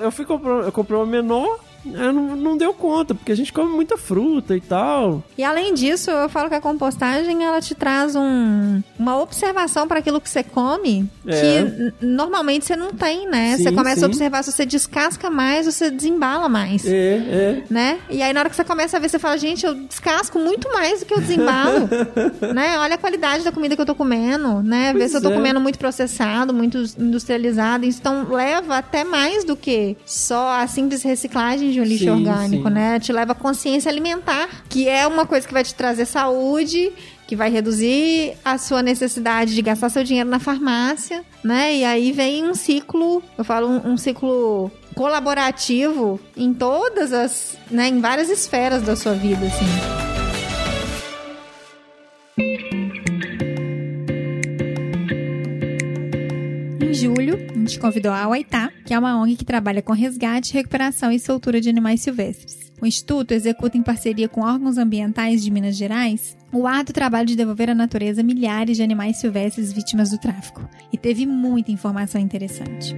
eu fui comprar eu comprei uma menor é, não, não deu conta, porque a gente come muita fruta e tal. E além disso, eu falo que a compostagem ela te traz um, uma observação para aquilo que você come é. que normalmente você não tem, né? Sim, você começa sim. a observar se você descasca mais, você desembala mais. É, é. Né? E aí na hora que você começa a ver, você fala, gente, eu descasco muito mais do que eu desembalo. né? Olha a qualidade da comida que eu tô comendo, né? Pois Ver se eu tô é. comendo muito processado, muito industrializado. Então leva até mais do que só a simples reciclagem de um lixo sim, orgânico, sim. né? Te leva a consciência alimentar, que é uma coisa que vai te trazer saúde, que vai reduzir a sua necessidade de gastar seu dinheiro na farmácia, né? E aí vem um ciclo, eu falo um, um ciclo colaborativo em todas as, né, em várias esferas da sua vida, assim. Julho, a gente convidou a Waitá, que é uma ONG que trabalha com resgate, recuperação e soltura de animais silvestres. O Instituto executa em parceria com órgãos ambientais de Minas Gerais o árduo trabalho de devolver à natureza milhares de animais silvestres vítimas do tráfico. E teve muita informação interessante.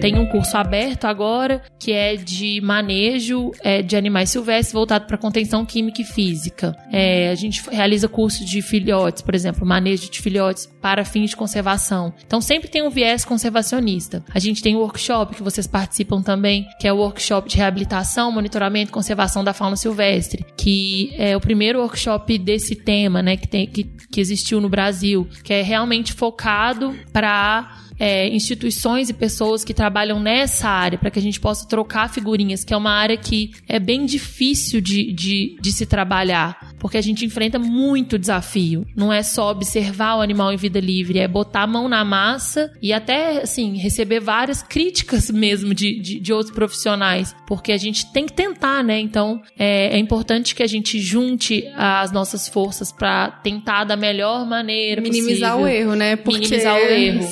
Tem um curso aberto agora que é de manejo é, de animais silvestres voltado para contenção química e física. É, a gente realiza curso de filhotes, por exemplo, manejo de filhotes para fins de conservação. Então sempre tem um viés conservacionista. A gente tem um workshop que vocês participam também, que é o workshop de reabilitação, monitoramento e conservação da fauna silvestre, que é o primeiro workshop desse tema, né, que, tem, que, que existiu no Brasil, que é realmente focado para é, instituições e pessoas que trabalham nessa área, para que a gente possa trocar figurinhas, que é uma área que é bem difícil de, de, de se trabalhar, porque a gente enfrenta muito desafio. Não é só observar o animal em vida livre, é botar a mão na massa e até, assim, receber várias críticas mesmo de, de, de outros profissionais, porque a gente tem que tentar, né? Então, é, é importante que a gente junte as nossas forças para tentar da melhor maneira Minimizar possível. o erro, né? Porque Minimizar o erro.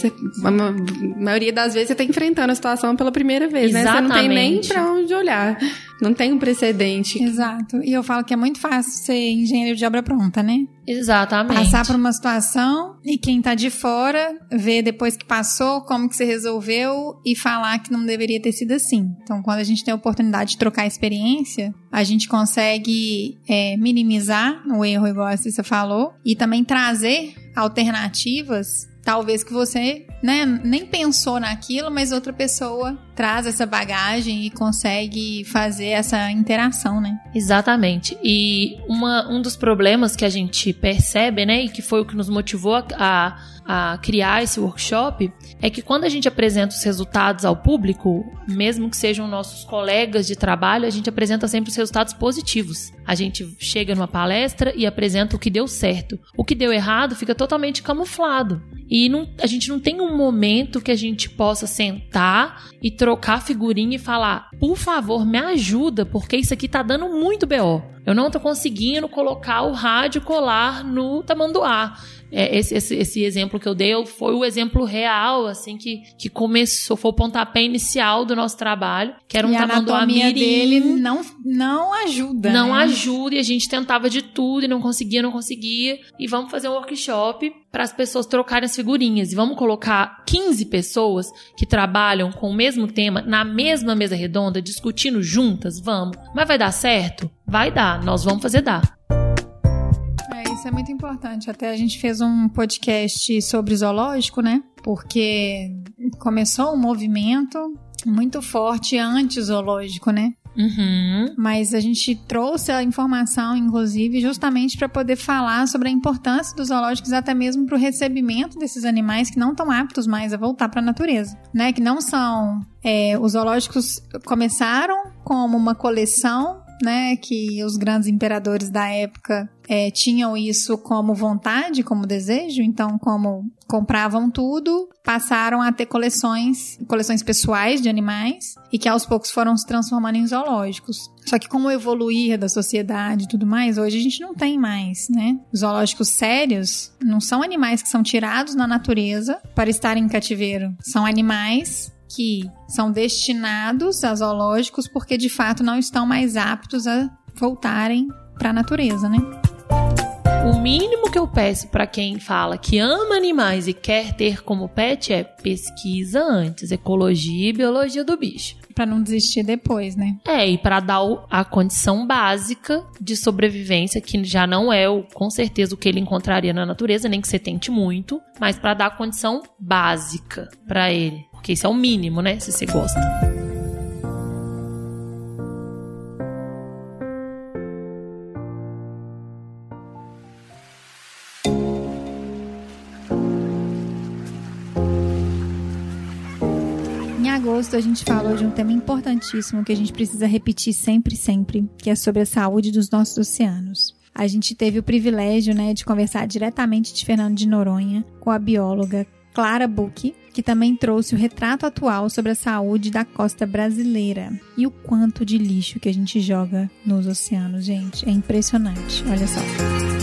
Você, a maioria das vezes você tá enfrentando a situação pela primeira vez, né? Você não tem nem Exatamente. pra onde olhar. Não tem um precedente. Exato. E eu falo que é muito fácil ser engenheiro de obra pronta, né? Exatamente. Passar por uma situação e quem tá de fora ver depois que passou como que você resolveu e falar que não deveria ter sido assim. Então, quando a gente tem a oportunidade de trocar experiência, a gente consegue é, minimizar o erro, igual a Cissa falou, e também trazer alternativas talvez que você né, nem pensou naquilo, mas outra pessoa traz essa bagagem e consegue fazer essa interação, né? Exatamente. E uma, um dos problemas que a gente percebe, né, e que foi o que nos motivou a, a, a criar esse workshop, é que quando a gente apresenta os resultados ao público, mesmo que sejam nossos colegas de trabalho, a gente apresenta sempre os resultados positivos. A gente chega numa palestra e apresenta o que deu certo. O que deu errado fica totalmente camuflado. E não, a gente não tem um momento que a gente possa sentar e trocar figurinha e falar: por favor, me ajuda, porque isso aqui tá dando muito BO. Eu não tô conseguindo colocar o rádio colar no tamanduá. É, esse, esse, esse exemplo que eu dei foi o exemplo real, assim, que, que começou, foi o pontapé inicial do nosso trabalho, que era um e tamanduá mirim. dele não, não ajuda. Não né? ajuda e a gente tentava de tudo e não conseguia, não conseguia. E vamos fazer um workshop para as pessoas trocarem as figurinhas. E vamos colocar 15 pessoas que trabalham com o mesmo tema na mesma mesa redonda, discutindo juntas? Vamos. Mas vai dar certo? Vai dar. Nós vamos fazer dar. É, isso é muito importante. Até a gente fez um podcast sobre zoológico, né? Porque começou um movimento muito forte anti-zoológico, né? Uhum. Mas a gente trouxe a informação, inclusive, justamente para poder falar sobre a importância dos zoológicos, até mesmo para o recebimento desses animais que não estão aptos mais a voltar para a natureza, né? Que não são. é, os zoológicos começaram como uma coleção, né? Que os grandes imperadores da época é, tinham isso como vontade, como desejo, então, como compravam tudo, passaram a ter coleções, coleções pessoais de animais e que aos poucos foram se transformando em zoológicos. Só que com o evoluir da sociedade e tudo mais, hoje a gente não tem mais, né? Zoológicos sérios não são animais que são tirados na natureza para estarem em cativeiro. São animais que são destinados a zoológicos porque de fato não estão mais aptos a voltarem para a natureza, né? O mínimo que eu peço para quem fala que ama animais e quer ter como pet é pesquisa antes, ecologia e biologia do bicho. Para não desistir depois, né? É, e para dar a condição básica de sobrevivência, que já não é o, com certeza o que ele encontraria na natureza, nem que você tente muito, mas para dar a condição básica para ele. Porque isso é o mínimo, né? Se você gosta. Em agosto a gente falou de um tema importantíssimo que a gente precisa repetir sempre, sempre, que é sobre a saúde dos nossos oceanos. A gente teve o privilégio, né, de conversar diretamente de Fernando de Noronha com a bióloga Clara Buch, que também trouxe o retrato atual sobre a saúde da costa brasileira e o quanto de lixo que a gente joga nos oceanos, gente. É impressionante. Olha só.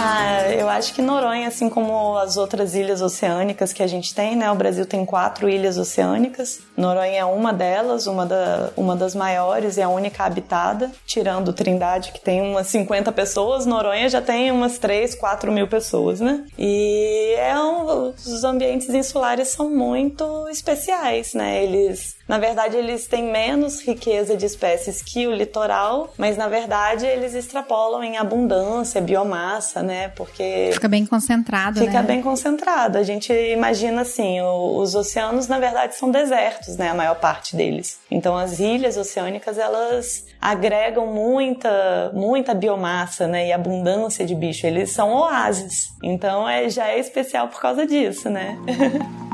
Ah, eu acho que Noronha, assim como as outras ilhas oceânicas que a gente tem, né? O Brasil tem quatro ilhas oceânicas. Noronha é uma delas, uma, da, uma das maiores e a única habitada, tirando Trindade, que tem umas 50 pessoas. Noronha já tem umas 3, 4 mil pessoas, né? E é um, os ambientes insulares são muito especiais, né? Eles na verdade, eles têm menos riqueza de espécies que o litoral, mas na verdade eles extrapolam em abundância, biomassa, né? Porque. Fica bem concentrado, Fica né? bem concentrado. A gente imagina assim: o, os oceanos, na verdade, são desertos, né? A maior parte deles. Então, as ilhas oceânicas, elas agregam muita, muita biomassa, né? E abundância de bicho. Eles são oásis. Então, é, já é especial por causa disso, né?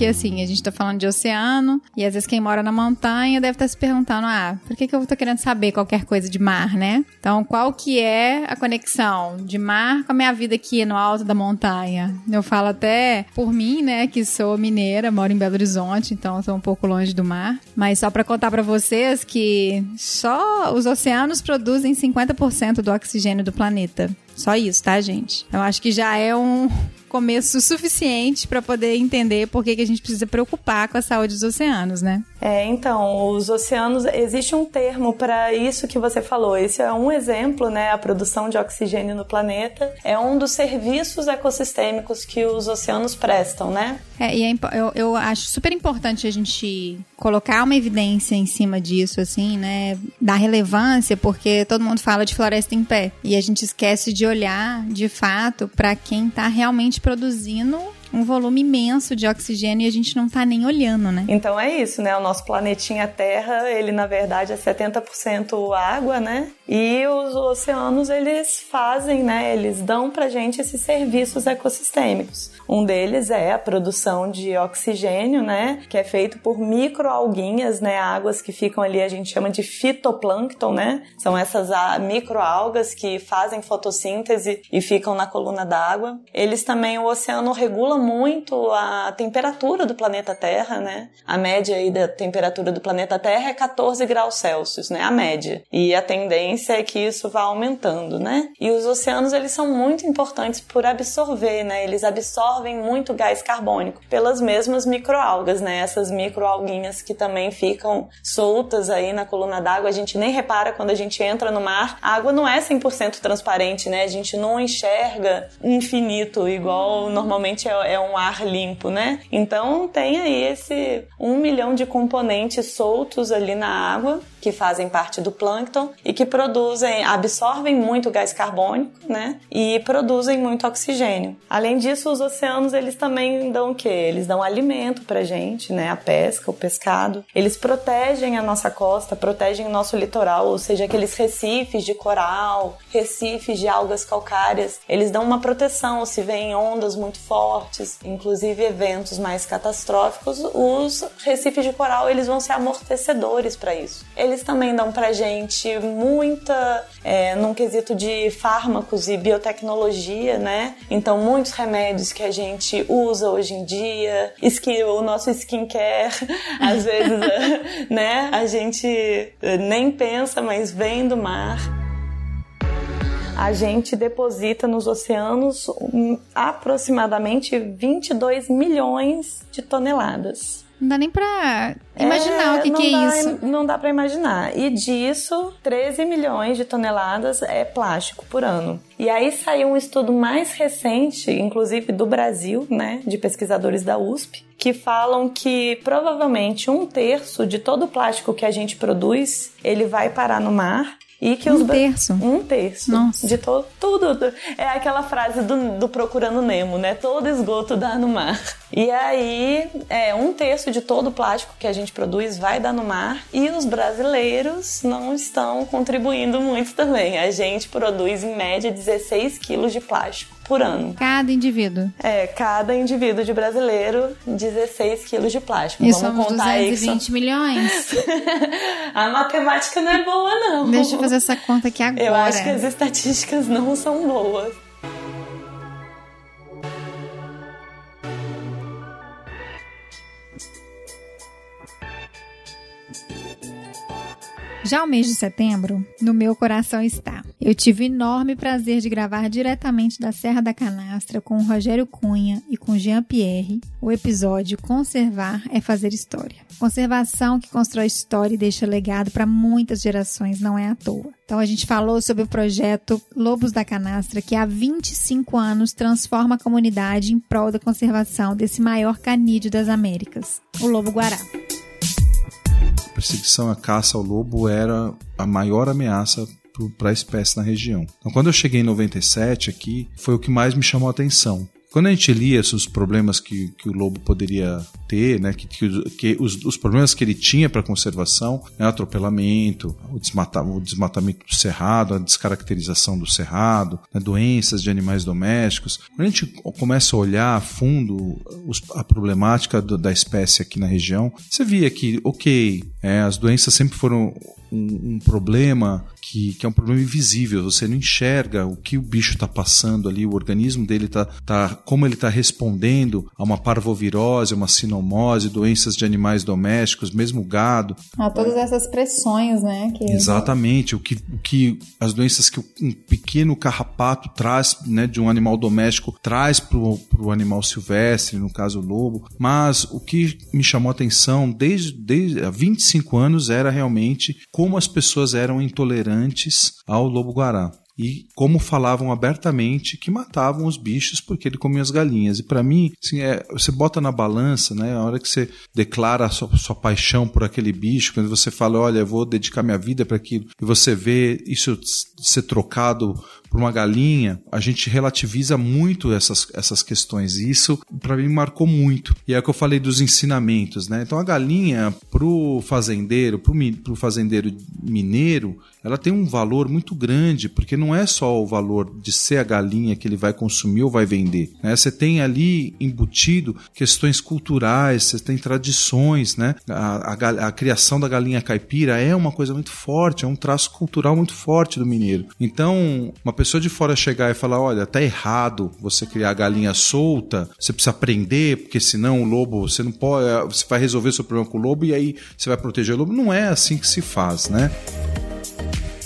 Porque assim, a gente tá falando de oceano, e às vezes quem mora na montanha deve estar se perguntando: ah, por que, que eu tô querendo saber qualquer coisa de mar, né? Então, qual que é a conexão de mar com a minha vida aqui no alto da montanha? Eu falo até por mim, né, que sou mineira, moro em Belo Horizonte, então sou um pouco longe do mar. Mas só para contar para vocês que só os oceanos produzem 50% do oxigênio do planeta. Só isso, tá, gente? Eu acho que já é um começo suficiente para poder entender por que, que a gente precisa preocupar com a saúde dos oceanos, né? É, então, os oceanos, existe um termo para isso que você falou. Esse é um exemplo, né? A produção de oxigênio no planeta é um dos serviços ecossistêmicos que os oceanos prestam, né? É, e é, eu, eu acho super importante a gente colocar uma evidência em cima disso, assim, né? Da relevância, porque todo mundo fala de floresta em pé e a gente esquece de olhar, de fato, para quem está realmente produzindo um volume imenso de oxigênio e a gente não tá nem olhando, né? Então é isso, né? O nosso planetinha Terra, ele na verdade é 70% água, né? E os oceanos, eles fazem, né? Eles dão pra gente esses serviços ecossistêmicos. Um deles é a produção de oxigênio, né? Que é feito por microalguinhas, né? Águas que ficam ali, a gente chama de fitoplâncton, né? São essas microalgas que fazem fotossíntese e ficam na coluna d'água. Eles também, o oceano regula muito a temperatura do planeta Terra, né? A média aí da temperatura do planeta Terra é 14 graus Celsius, né? A média. E a tendência é que isso vá aumentando, né? E os oceanos, eles são muito importantes por absorver, né? Eles absorvem muito gás carbônico pelas mesmas microalgas, né? Essas microalguinhas que também ficam soltas aí na coluna d'água. A gente nem repara quando a gente entra no mar. A água não é 100% transparente, né? A gente não enxerga infinito igual normalmente é, é um ar limpo, né? Então tem aí esse um milhão de componentes soltos ali na água que fazem parte do plâncton e que produzem, absorvem muito gás carbônico, né? E produzem muito oxigênio. Além disso, os oceanos eles também dão o quê? Eles dão alimento pra gente, né? A pesca, o pescado. Eles protegem a nossa costa, protegem o nosso litoral, ou seja, aqueles recifes de coral, recifes de algas calcárias. Eles dão uma proteção se vêm ondas muito fortes, inclusive eventos mais catastróficos, os recifes de coral eles vão ser amortecedores para isso. Eles também dão pra gente muita, é, num quesito de fármacos e biotecnologia, né? Então, muitos remédios que a gente usa hoje em dia, skin, o nosso skincare, às vezes, né? A gente nem pensa, mas vem do mar a gente deposita nos oceanos aproximadamente 22 milhões de toneladas. Não dá nem pra imaginar é, o que, que é dá, isso. Não dá para imaginar. E disso, 13 milhões de toneladas é plástico por ano. E aí saiu um estudo mais recente, inclusive do Brasil, né, de pesquisadores da USP, que falam que provavelmente um terço de todo o plástico que a gente produz, ele vai parar no mar e que um os terço. Um terço. Nossa. De todo, tudo. É aquela frase do, do Procurando Nemo, né? Todo esgoto dá no mar. E aí, é, um terço de todo o plástico que a gente produz vai dar no mar e os brasileiros não estão contribuindo muito também. A gente produz, em média, 16 quilos de plástico por ano. Cada indivíduo. É, cada indivíduo de brasileiro, 16 quilos de plástico. E Vamos somos contar 220 aí. que milhões. A matemática não é boa, não. Deixa eu fazer essa conta aqui agora. Eu acho que as estatísticas não são boas. Já o mês de setembro, no meu coração está. Eu tive enorme prazer de gravar diretamente da Serra da Canastra com o Rogério Cunha e com Jean Pierre o episódio Conservar é Fazer História. Conservação que constrói história e deixa legado para muitas gerações, não é à toa. Então a gente falou sobre o projeto Lobos da Canastra, que há 25 anos transforma a comunidade em prol da conservação desse maior canídeo das Américas, o lobo guará perseguição, a caça ao lobo era a maior ameaça para a espécie na região. Então, quando eu cheguei em 97 aqui, foi o que mais me chamou a atenção. Quando a gente lia os problemas que, que o lobo poderia ter, né, que, que, que os, os, problemas que ele tinha para conservação, né, atropelamento, o, desmata, o, desmatamento do cerrado, a descaracterização do cerrado, né, doenças de animais domésticos, quando a gente começa a olhar a fundo os, a problemática do, da espécie aqui na região, você via que, ok, é, as doenças sempre foram um, um problema que, que, é um problema invisível, você não enxerga o que o bicho está passando ali, o organismo dele está, tá, como ele está respondendo a uma parvovirose, uma sinomose, doenças de animais domésticos, mesmo gado. Ah, todas essas pressões, né? Que... Exatamente, o que, o que as doenças que um pequeno carrapato traz né, de um animal doméstico traz para o animal silvestre, no caso o lobo. Mas o que me chamou a atenção desde, desde há 25 anos era realmente como as pessoas eram intolerantes ao lobo-guará e como falavam abertamente que matavam os bichos porque ele comia as galinhas. E para mim, assim, é, você bota na balança, né, a hora que você declara a sua, sua paixão por aquele bicho, quando você fala, olha, eu vou dedicar minha vida para aquilo, e você vê isso ser trocado por uma galinha, a gente relativiza muito essas, essas questões. E isso, para mim, marcou muito. E é o que eu falei dos ensinamentos, né? Então, a galinha, pro fazendeiro, pro, pro fazendeiro mineiro, ela tem um valor muito grande, porque não é só o valor de ser a galinha que ele vai consumir ou vai vender. Né? Você tem ali embutido questões culturais, você tem tradições, né? A, a, a, criação da galinha caipira é uma coisa muito forte, é um traço cultural muito forte do mineiro. Então, uma pessoa de fora chegar e falar: olha, tá errado você criar galinha solta, você precisa aprender, porque senão o lobo, você não pode, você vai resolver seu problema com o lobo e aí você vai proteger o lobo. Não é assim que se faz, né?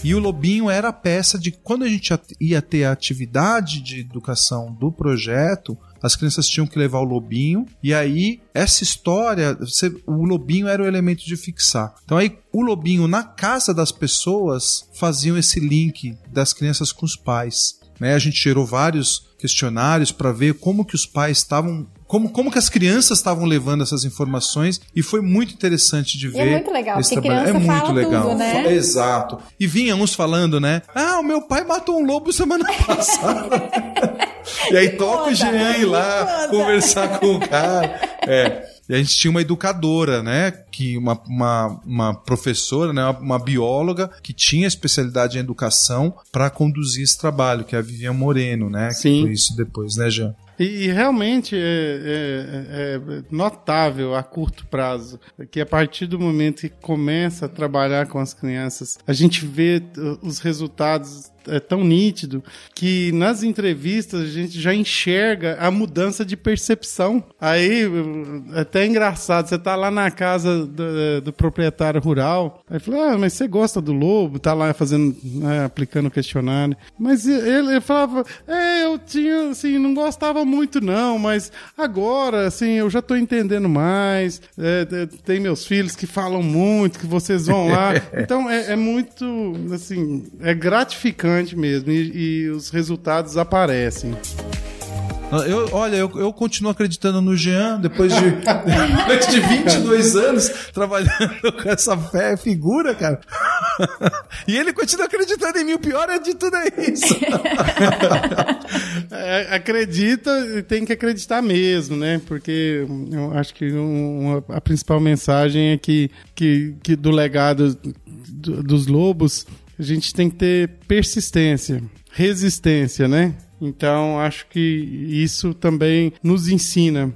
E o Lobinho era a peça de quando a gente ia ter a atividade de educação do projeto, as crianças tinham que levar o lobinho, e aí essa história, você, o lobinho era o elemento de fixar. Então aí o lobinho na casa das pessoas faziam esse link das crianças com os pais. Né? A gente gerou vários questionários para ver como que os pais estavam como, como que as crianças estavam levando essas informações e foi muito interessante de ver. E é muito legal, esse porque trabalho. criança é muito fala legal. Tudo, né? Exato. E vinha uns falando, né? Ah, o meu pai matou um lobo semana passada. e aí toca o Jean ir lá conversar com o cara. É. E a gente tinha uma educadora, né? Que uma, uma, uma professora, né? Uma, uma, bióloga que tinha especialidade em educação para conduzir esse trabalho, que é a Vivian Moreno, né? Sim. Que foi isso depois, né, Jean? E, e realmente é, é, é, notável a curto prazo que a partir do momento que começa a trabalhar com as crianças, a gente vê uh, os resultados é tão nítido que nas entrevistas a gente já enxerga a mudança de percepção. Aí é até engraçado, você tá lá na casa do, do proprietário rural, aí fala, ah, mas você gosta do lobo, tá lá fazendo, né, aplicando o questionário. Mas ele, ele falava, é, eu tinha, assim, não gostava muito não, mas agora, assim, eu já tô entendendo mais, é, tem meus filhos que falam muito, que vocês vão lá. então é, é muito, assim, é gratificante mesmo e, e os resultados aparecem. Eu, olha, eu, eu continuo acreditando no Jean depois de, depois de 22 anos trabalhando com essa fé, figura, cara. E ele continua acreditando em mim. O pior é de tudo é isso. é, acredita e tem que acreditar mesmo, né? Porque eu acho que uma, a principal mensagem é que, que, que do legado do, dos lobos a gente tem que ter persistência, resistência, né? Então, acho que isso também nos ensina.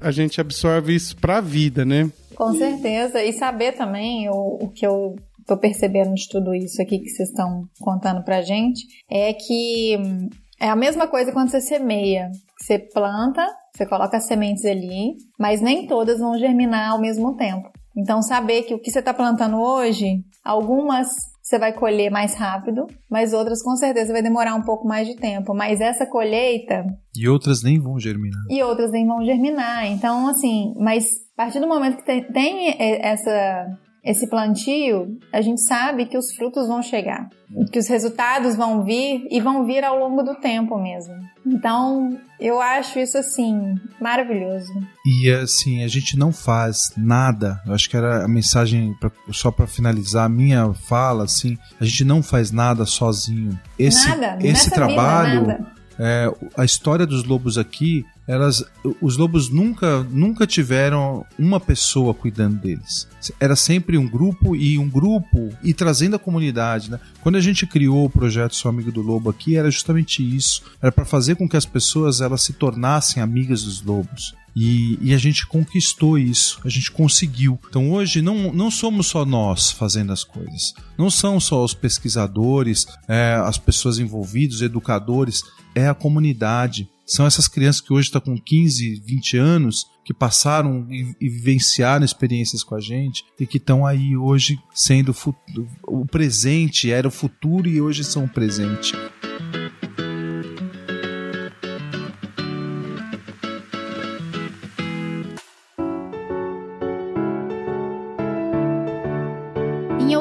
A gente absorve isso para a vida, né? Com certeza. E saber também o, o que eu tô percebendo de tudo isso aqui que vocês estão contando pra gente é que é a mesma coisa quando você semeia. Você planta, você coloca as sementes ali, mas nem todas vão germinar ao mesmo tempo. Então, saber que o que você está plantando hoje, algumas você vai colher mais rápido, mas outras com certeza vai demorar um pouco mais de tempo. Mas essa colheita. E outras nem vão germinar. E outras nem vão germinar. Então, assim, mas a partir do momento que tem, tem essa esse plantio, a gente sabe que os frutos vão chegar, que os resultados vão vir e vão vir ao longo do tempo mesmo. Então, eu acho isso assim maravilhoso. E assim, a gente não faz nada. Eu acho que era a mensagem pra, só para finalizar a minha fala assim, a gente não faz nada sozinho. Esse nada, esse trabalho vida, nada. É, a história dos lobos aqui, elas, os lobos nunca, nunca tiveram uma pessoa cuidando deles. Era sempre um grupo e um grupo e trazendo a comunidade. Né? Quando a gente criou o projeto Sou Amigo do Lobo aqui, era justamente isso. Era para fazer com que as pessoas elas se tornassem amigas dos lobos. E, e, a gente conquistou isso, a gente conseguiu. Então hoje não, não somos só nós fazendo as coisas, não são só os pesquisadores, é, as pessoas envolvidas, educadores, é a comunidade. São essas crianças que hoje estão com 15, 20 anos, que passaram e, e vivenciaram experiências com a gente e que estão aí hoje sendo o presente, era o futuro e hoje são o presente.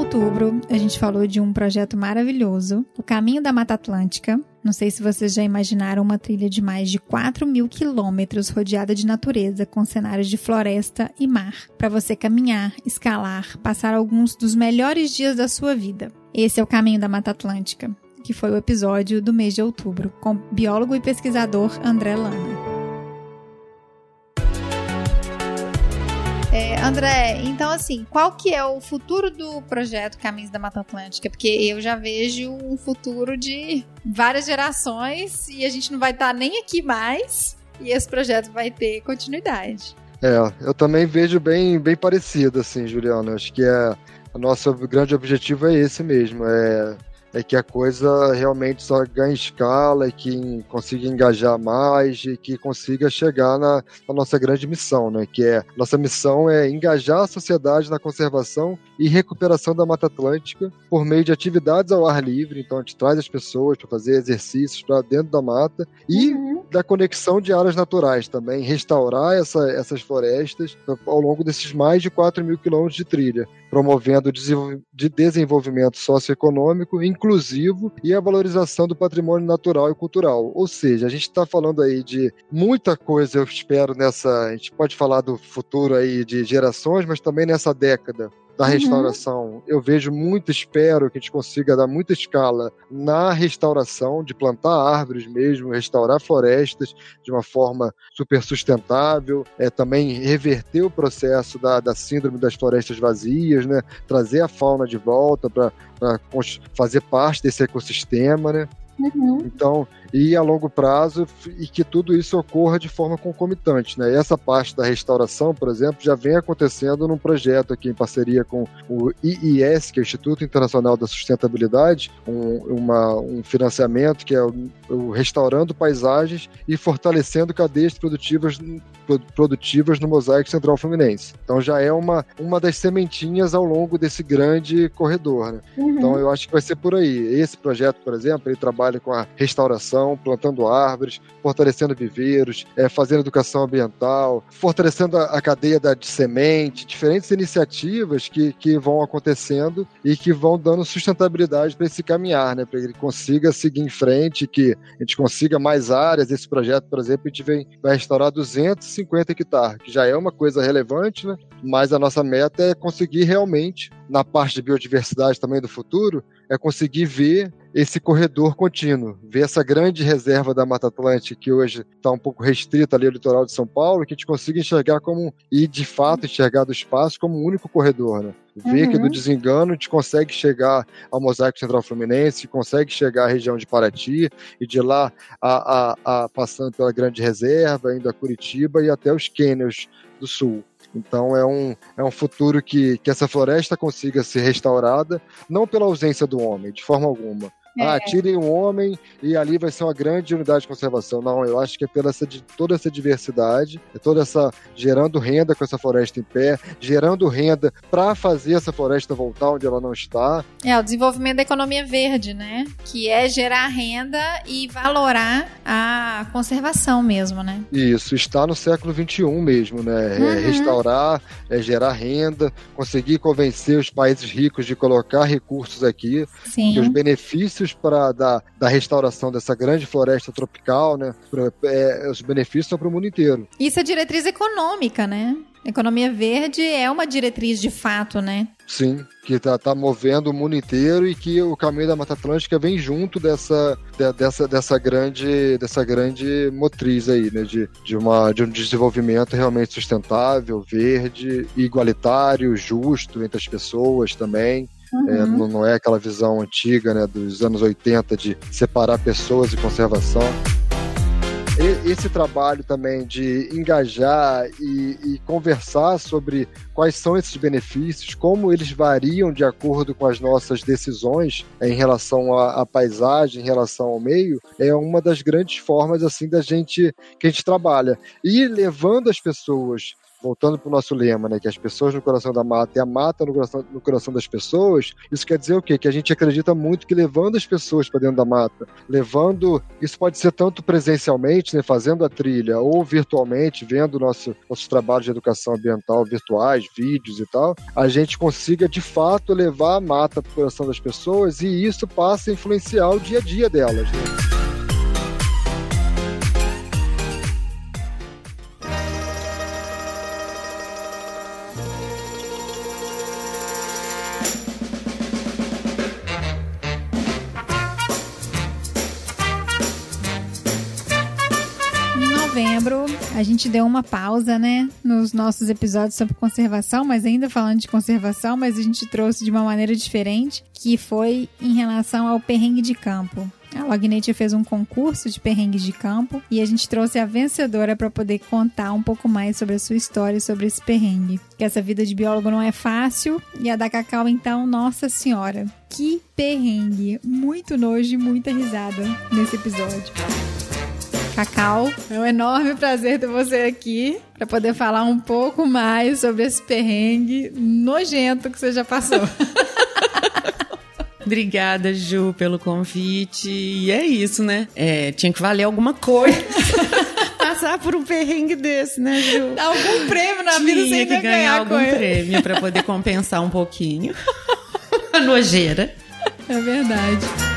Outubro, a gente falou de um projeto maravilhoso, o Caminho da Mata Atlântica. Não sei se vocês já imaginaram uma trilha de mais de 4 mil quilômetros rodeada de natureza, com cenários de floresta e mar, para você caminhar, escalar, passar alguns dos melhores dias da sua vida. Esse é o Caminho da Mata Atlântica, que foi o episódio do mês de outubro, com biólogo e pesquisador André Lana. André, então assim, qual que é o futuro do projeto Caminhos da Mata Atlântica? Porque eu já vejo um futuro de várias gerações e a gente não vai estar nem aqui mais e esse projeto vai ter continuidade. É, eu também vejo bem, bem parecido, assim, Juliana. Acho que é, o nosso grande objetivo é esse mesmo, é é que a coisa realmente só ganhe escala e que consiga engajar mais e que consiga chegar na, na, nossa grande missão, né? Que é nossa missão é engajar a sociedade na conservação e recuperação da Mata Atlântica por meio de atividades ao ar livre. Então a gente traz as pessoas para fazer exercícios para dentro da mata e uhum. da conexão de áreas naturais também, restaurar essa, essas florestas ao longo desses mais de 4 mil quilômetros de trilha, promovendo de desenvolvimento socioeconômico, inclusivo e a valorização do patrimônio natural e cultural. Ou seja, a gente está falando aí de muita coisa, eu espero, nessa. A gente pode falar do futuro aí de gerações, mas também nessa década da uhum. restauração. Eu vejo muito, espero que a gente consiga dar muita escala na restauração, de plantar árvores mesmo, restaurar florestas de uma forma super sustentável, é, também reverter o processo da, da síndrome das florestas vazias, né? trazer a fauna de volta para fazer parte desse ecossistema, né? Uhum. Então, e a longo prazo, e que tudo isso ocorra de forma concomitante. Né? E essa parte da restauração, por exemplo, já vem acontecendo num projeto aqui em parceria com o IIS, que é o Instituto Internacional da Sustentabilidade, um, uma, um financiamento que é o, o Restaurando Paisagens e Fortalecendo Cadeias Produtivas, produtivas no Mosaico Central Fluminense. Então já é uma, uma das sementinhas ao longo desse grande corredor. Né? Uhum. Então eu acho que vai ser por aí. Esse projeto, por exemplo, ele trabalha com a restauração, plantando árvores, fortalecendo viveiros, é, fazendo educação ambiental, fortalecendo a, a cadeia da, de semente, diferentes iniciativas que, que vão acontecendo e que vão dando sustentabilidade para esse caminhar, né? para que ele consiga seguir em frente, que a gente consiga mais áreas. Esse projeto, por exemplo, a gente vem, vai restaurar 200 50 hectares, que já é uma coisa relevante, né? Mas a nossa meta é conseguir realmente, na parte de biodiversidade também do futuro, é conseguir ver esse corredor contínuo, ver essa grande reserva da Mata Atlântica que hoje está um pouco restrita ali ao litoral de São Paulo, que a gente consiga enxergar como, e de fato enxergar do espaço como um único corredor, né? Ver uhum. que do desengano a gente consegue chegar ao Mosaico Central Fluminense, consegue chegar à região de Paraty e de lá a, a, a passando pela Grande Reserva, indo a Curitiba e até os cânions do sul. Então é um, é um futuro que, que essa floresta consiga ser restaurada, não pela ausência do homem, de forma alguma, É. Ah, tirem um homem e ali vai ser uma grande unidade de conservação. Não, eu acho que é pela essa, toda essa diversidade, é toda essa gerando renda com essa floresta em pé, gerando renda para fazer essa floresta voltar onde ela não está. É, o desenvolvimento da economia verde, né? Que é gerar renda e valorar a conservação mesmo, né? Isso, está no século XXI mesmo, né? É uhum. Restaurar, é gerar renda, conseguir convencer os países ricos de colocar recursos aqui, Sim. que os benefícios para da, da restauração dessa grande floresta tropical, né? É, os benefícios são para o mundo inteiro. Isso é diretriz econômica, né? Economia verde é uma diretriz de fato, né? Sim, que está tá movendo o mundo inteiro e que o caminho da Mata Atlântica vem junto dessa, de, dessa, dessa, grande, dessa grande motriz aí, né? De, de, uma, de um desenvolvimento realmente sustentável, verde, igualitário, justo entre as pessoas também. Uhum. É, não, não é aquela visão antiga né, dos anos 80 de separar pessoas e conservação esse trabalho também de engajar e, e, conversar sobre quais são esses benefícios, como eles variam de acordo com as nossas decisões em relação à, à paisagem, em relação ao meio, é uma das grandes formas assim da gente que a gente trabalha e levando as pessoas voltando para o nosso lema, né, que as pessoas no coração da mata e a mata no coração, no coração das pessoas, isso quer dizer o quê? Que a gente acredita muito que levando as pessoas para dentro da mata, levando, isso pode ser tanto presencialmente, né, fazendo a trilha, ou virtualmente, vendo nosso, nossos trabalhos de educação ambiental virtuais, vídeos e tal, a gente consiga de fato levar a mata para o coração das pessoas e isso passa a influenciar o dia a dia delas. Né? A gente deu uma pausa, né, nos nossos episódios sobre conservação, mas ainda falando de conservação, mas a gente trouxe de uma maneira diferente, que foi em relação ao perrengue de campo. A Lognete fez um concurso de perrengues de campo e a gente trouxe a vencedora para poder contar um pouco mais sobre a sua história e sobre esse perrengue. Que essa vida de biólogo não é fácil e a da Cacau, então, nossa senhora, que perrengue! Muito nojo e muita risada nesse episódio. Cacau. É um enorme prazer ter você aqui para poder falar um pouco mais sobre esse perrengue nojento que você já passou. Obrigada, Ju, pelo convite. E é isso, né? É, tinha que valer alguma coisa. Passar por um perrengue desse, né, Ju? Algum prêmio na vida Tinha que ganhar algum prêmio para poder compensar um pouquinho. A nojeira. É verdade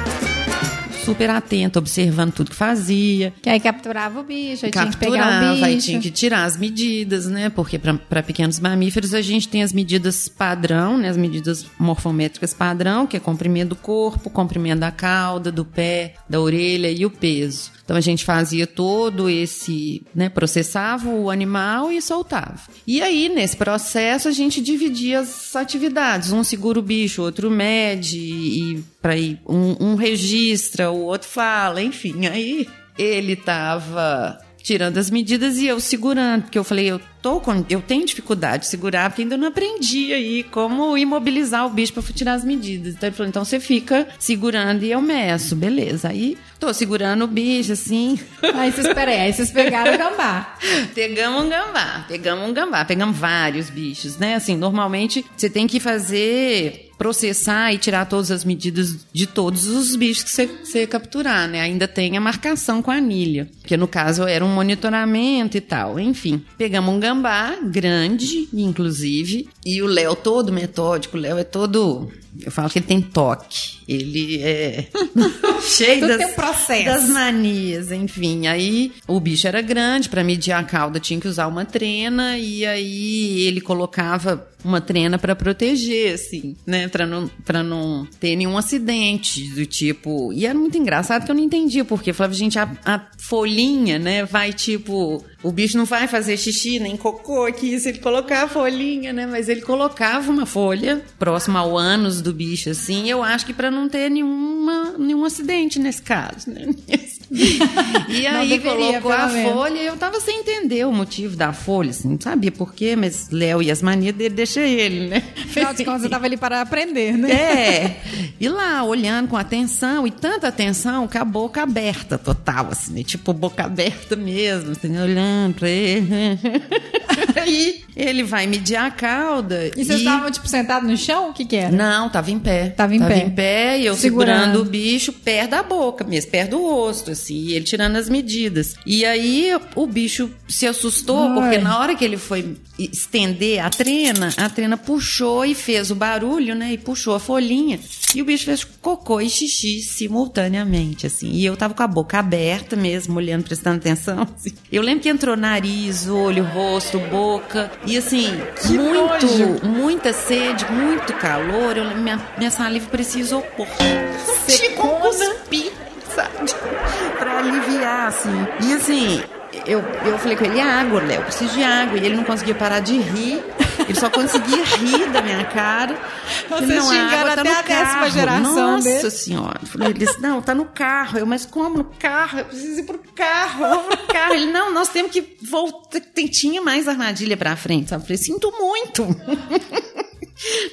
super atento, observando tudo que fazia. Que aí capturava o bicho, aí tinha que pegar o bicho. aí tinha que tirar as medidas, né? Porque para pequenos mamíferos a gente tem as medidas padrão, né? As medidas morfométricas padrão, que é comprimento do corpo, comprimento da cauda, do pé, da orelha e o peso. Então a gente fazia todo esse, né, processava o animal e soltava. E aí nesse processo a gente dividia as atividades, um segura o bicho, outro mede e para um, um registra, o outro fala, enfim. Aí ele tava tirando as medidas e eu segurando, porque eu falei, eu tô com, eu tenho dificuldade de segurar, porque ainda não aprendi aí como imobilizar o bicho para tirar as medidas. Então ele falou, então você fica segurando e eu meço, beleza. Aí tô segurando o bicho assim. Aí vocês, peraí, aí vocês pegaram o gambá. pegamos um gambá, pegamos um gambá, pegamos vários bichos, né? Assim, normalmente você tem que fazer processar e tirar todas as medidas de todos os bichos que você, você capturar, né? Ainda tem a marcação com a anilha, que no caso era um monitoramento e tal. Enfim, pegamos um gambá gambá grande, inclusive, e o Léo todo metódico, o Léo é todo eu falo que ele tem toque. Ele é cheio das, das manias, enfim. Aí o bicho era grande, para medir a cauda tinha que usar uma trena, e aí ele colocava uma trena para proteger, assim, né? Pra não, pra não ter nenhum acidente do tipo. E era muito engraçado que eu não entendia porque. Eu falava, gente, a, a folhinha, né? Vai tipo. O bicho não vai fazer xixi nem cocô aqui se ele colocar a folhinha, né? Mas ele colocava uma folha próxima ao ânus do bicho, assim, eu acho que para não ter nenhuma, nenhum acidente nesse caso, né? E aí deveria, colocou a menos. folha e eu tava sem entender o motivo da folha, assim, não sabia por quê, mas Léo e as manias dele, deixa ele, né? Afinal de contas, você tava ali para aprender, né? É. E lá, olhando com atenção, e tanta atenção que a boca aberta total, assim, né? tipo boca aberta mesmo, assim, olhando pra ele. Aí ele vai medir a cauda. E vocês estavam, tipo, sentados no chão? O que que era? Não, tava em pé. Tava em tava pé. em pé e eu Segurando. segurando. o bicho perto da boca mesmo, perto do rosto, assim, e ele tirando as medidas. E aí o bicho se assustou, Ai. porque na hora que ele foi estender a trena, a trena puxou e fez o barulho, né? E puxou a folhinha. E o bicho fez cocô e xixi simultaneamente, assim. E eu tava com a boca aberta mesmo, olhando, prestando atenção. assim. Eu lembro que entrou nariz, olho, rosto, boca. E assim, Que muito, nojo. muita sede, muito calor. Eu, minha, minha saliva parecia isopor. Tipo, cuspi, sabe? pra aliviar, assim. E assim, eu, eu falei com ele, água, Léo, eu preciso de água. E ele não conseguia parar de rir. Ele só conseguia rir da minha cara. Você Falei, não, água tá até a décima geração Nossa dele. senhora. Ele disse, não, tá no carro. Eu, mas como no carro? Eu preciso ir pro carro, eu vou pro carro. Ele, não, nós temos que voltar. Tinha mais armadilha pra frente, sabe? Eu falei, sinto muito.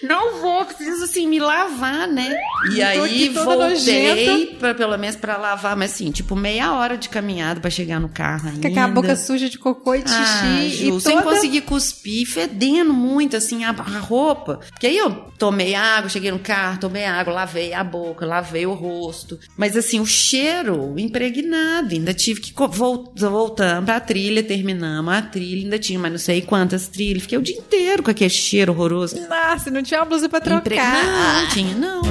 Não vou, preciso assim me lavar, né? E aí voltei, pra, pelo menos pra lavar, mas assim, tipo meia hora de caminhada pra chegar no carro ainda. Com a boca suja de cocô e de Ah, xixi. Ju, e sem toda... conseguir cuspir, fedendo muito, assim, a, a roupa. Porque aí eu tomei água, cheguei no carro, tomei água, lavei a boca, lavei o rosto. Mas assim, o cheiro impregnado. Ainda tive que co- vol- voltando pra trilha, terminamos a trilha, ainda tinha mais não sei quantas trilhas. Fiquei o dia inteiro com aquele cheiro horroroso. Nossa, não tinha uma blusa pra trocar. Impre- Não, não tinha, não.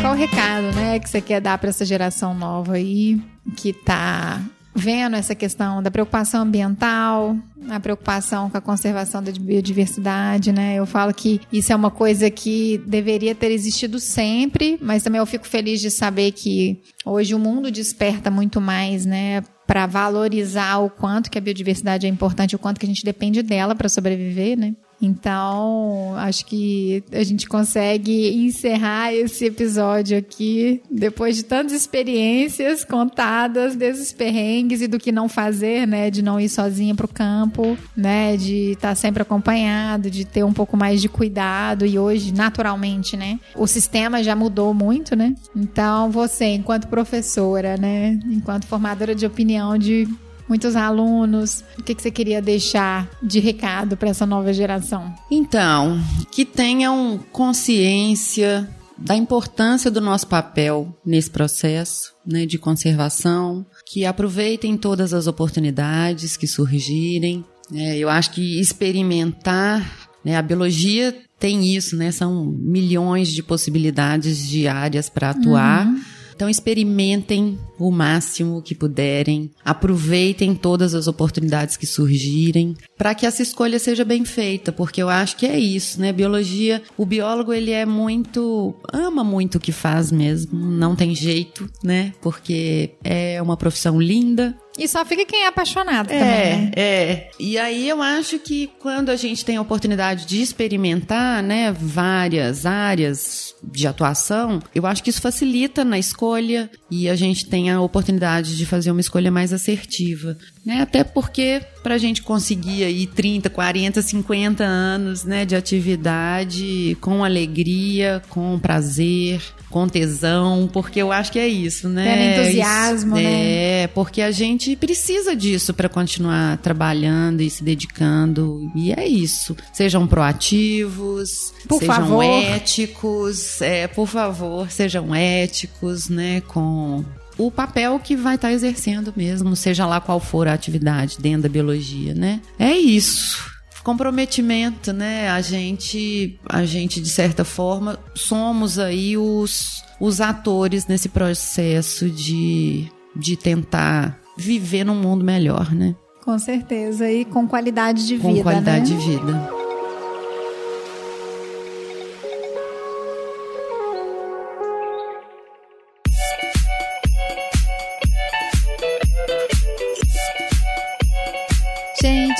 Qual o recado, né, que você quer dar para essa geração nova aí, que tá vendo essa questão da preocupação ambiental, a preocupação com a conservação da biodiversidade, né? Eu falo que isso é uma coisa que deveria ter existido sempre, mas também eu fico feliz de saber que hoje o mundo desperta muito mais, né, para valorizar o quanto que a biodiversidade é importante, o quanto que a gente depende dela para sobreviver, né? Então, acho que a gente consegue encerrar esse episódio aqui depois de tantas experiências contadas desses perrengues e do que não fazer, né? De não ir sozinha pro campo, né? De estar sempre acompanhado, de ter um pouco mais de cuidado e hoje, naturalmente, né? O sistema já mudou muito, né? Então, você, enquanto professora, né? Enquanto formadora de opinião de muitos alunos, o que, que você queria deixar de recado para essa nova geração? Então, que tenham consciência da importância do nosso papel nesse processo né, de conservação, que aproveitem todas as oportunidades que surgirem. né. eu acho que experimentar, né, a biologia tem isso, né, são milhões de possibilidades diárias para atuar. Uhum. Então experimentem o máximo que puderem, aproveitem todas as oportunidades que surgirem, para que essa escolha seja bem feita, porque eu acho que é isso, né? Biologia, o biólogo ele é muito, ama muito o que faz mesmo, não tem jeito, né? Porque é uma profissão linda, E só fica quem é apaixonado é, também, né? é. E aí eu acho que quando a gente tem a oportunidade de experimentar, né, várias áreas de atuação, eu acho que isso facilita na escolha e a gente tem a oportunidade de fazer uma escolha mais assertiva, né? Até porque para a gente conseguir aí 30, 40, 50 anos, né, de atividade com alegria, com prazer, com tesão, porque eu acho que é isso, né? Tendo entusiasmo, Isso- né? é, porque a gente precisa disso para continuar trabalhando e se dedicando. E é isso. Sejam proativos, Por sejam favor. éticos, é, por favor, sejam éticos, né, com o papel que vai estar exercendo mesmo, seja lá qual for a atividade dentro da biologia, né? É isso comprometimento, né? A gente, a gente de certa forma somos aí os, os atores nesse processo de, de tentar viver num mundo melhor, né? Com certeza. E com qualidade de Com vida, qualidade né? de vida.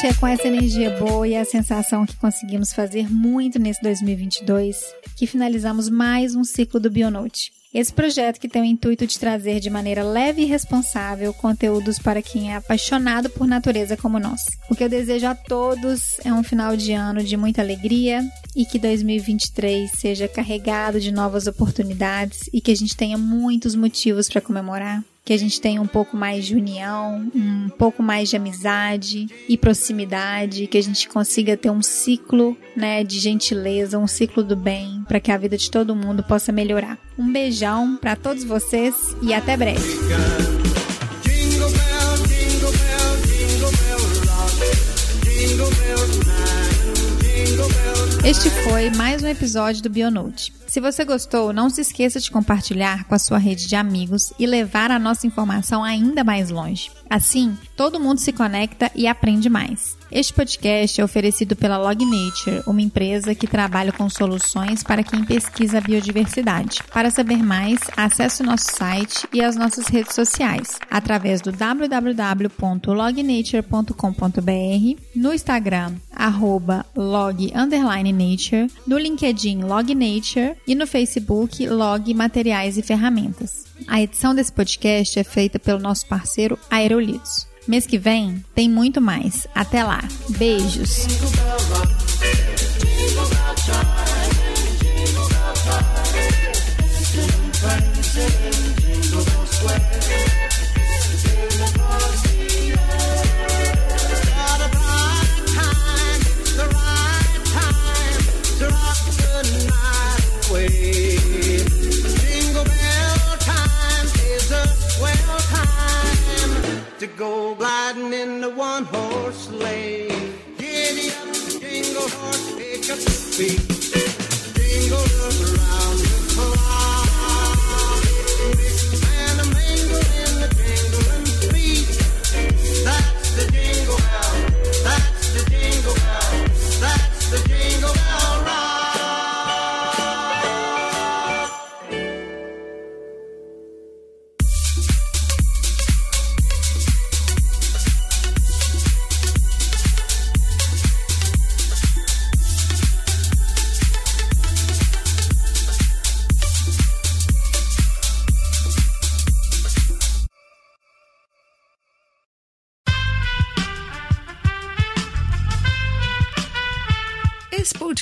É com essa energia boa e a sensação que conseguimos fazer muito nesse 2022 que finalizamos mais um ciclo do Bionote. Esse projeto que tem o intuito de trazer de maneira leve e responsável conteúdos para quem é apaixonado por natureza como nós. O que eu desejo a todos é um final de ano de muita alegria e que 2023 seja carregado de novas oportunidades e que a gente tenha muitos motivos para comemorar que a gente tenha um pouco mais de união, um pouco mais de amizade e proximidade, que a gente consiga ter um ciclo, né, de gentileza, um ciclo do bem, para que a vida de todo mundo possa melhorar. Um beijão para todos vocês e até breve. Este foi mais um episódio do Bionote. Se você gostou, não se esqueça de compartilhar com a sua rede de amigos e levar a nossa informação ainda mais longe. Assim, todo mundo se conecta e aprende mais. Este podcast é oferecido pela Log Nature, uma empresa que trabalha com soluções para quem pesquisa a biodiversidade. Para saber mais, acesse o nosso site e as nossas redes sociais através do www.lognature.com.br, no Instagram arroba log nature, no LinkedIn Log Nature e no Facebook Log Materiais e Ferramentas. A edição desse podcast é feita pelo nosso parceiro Aerolitos. Mês que vem tem muito mais. Até lá. Beijos. Go gliding in the one horse sleigh. Giddy up, jingle horse, pick up the beat. Jingle around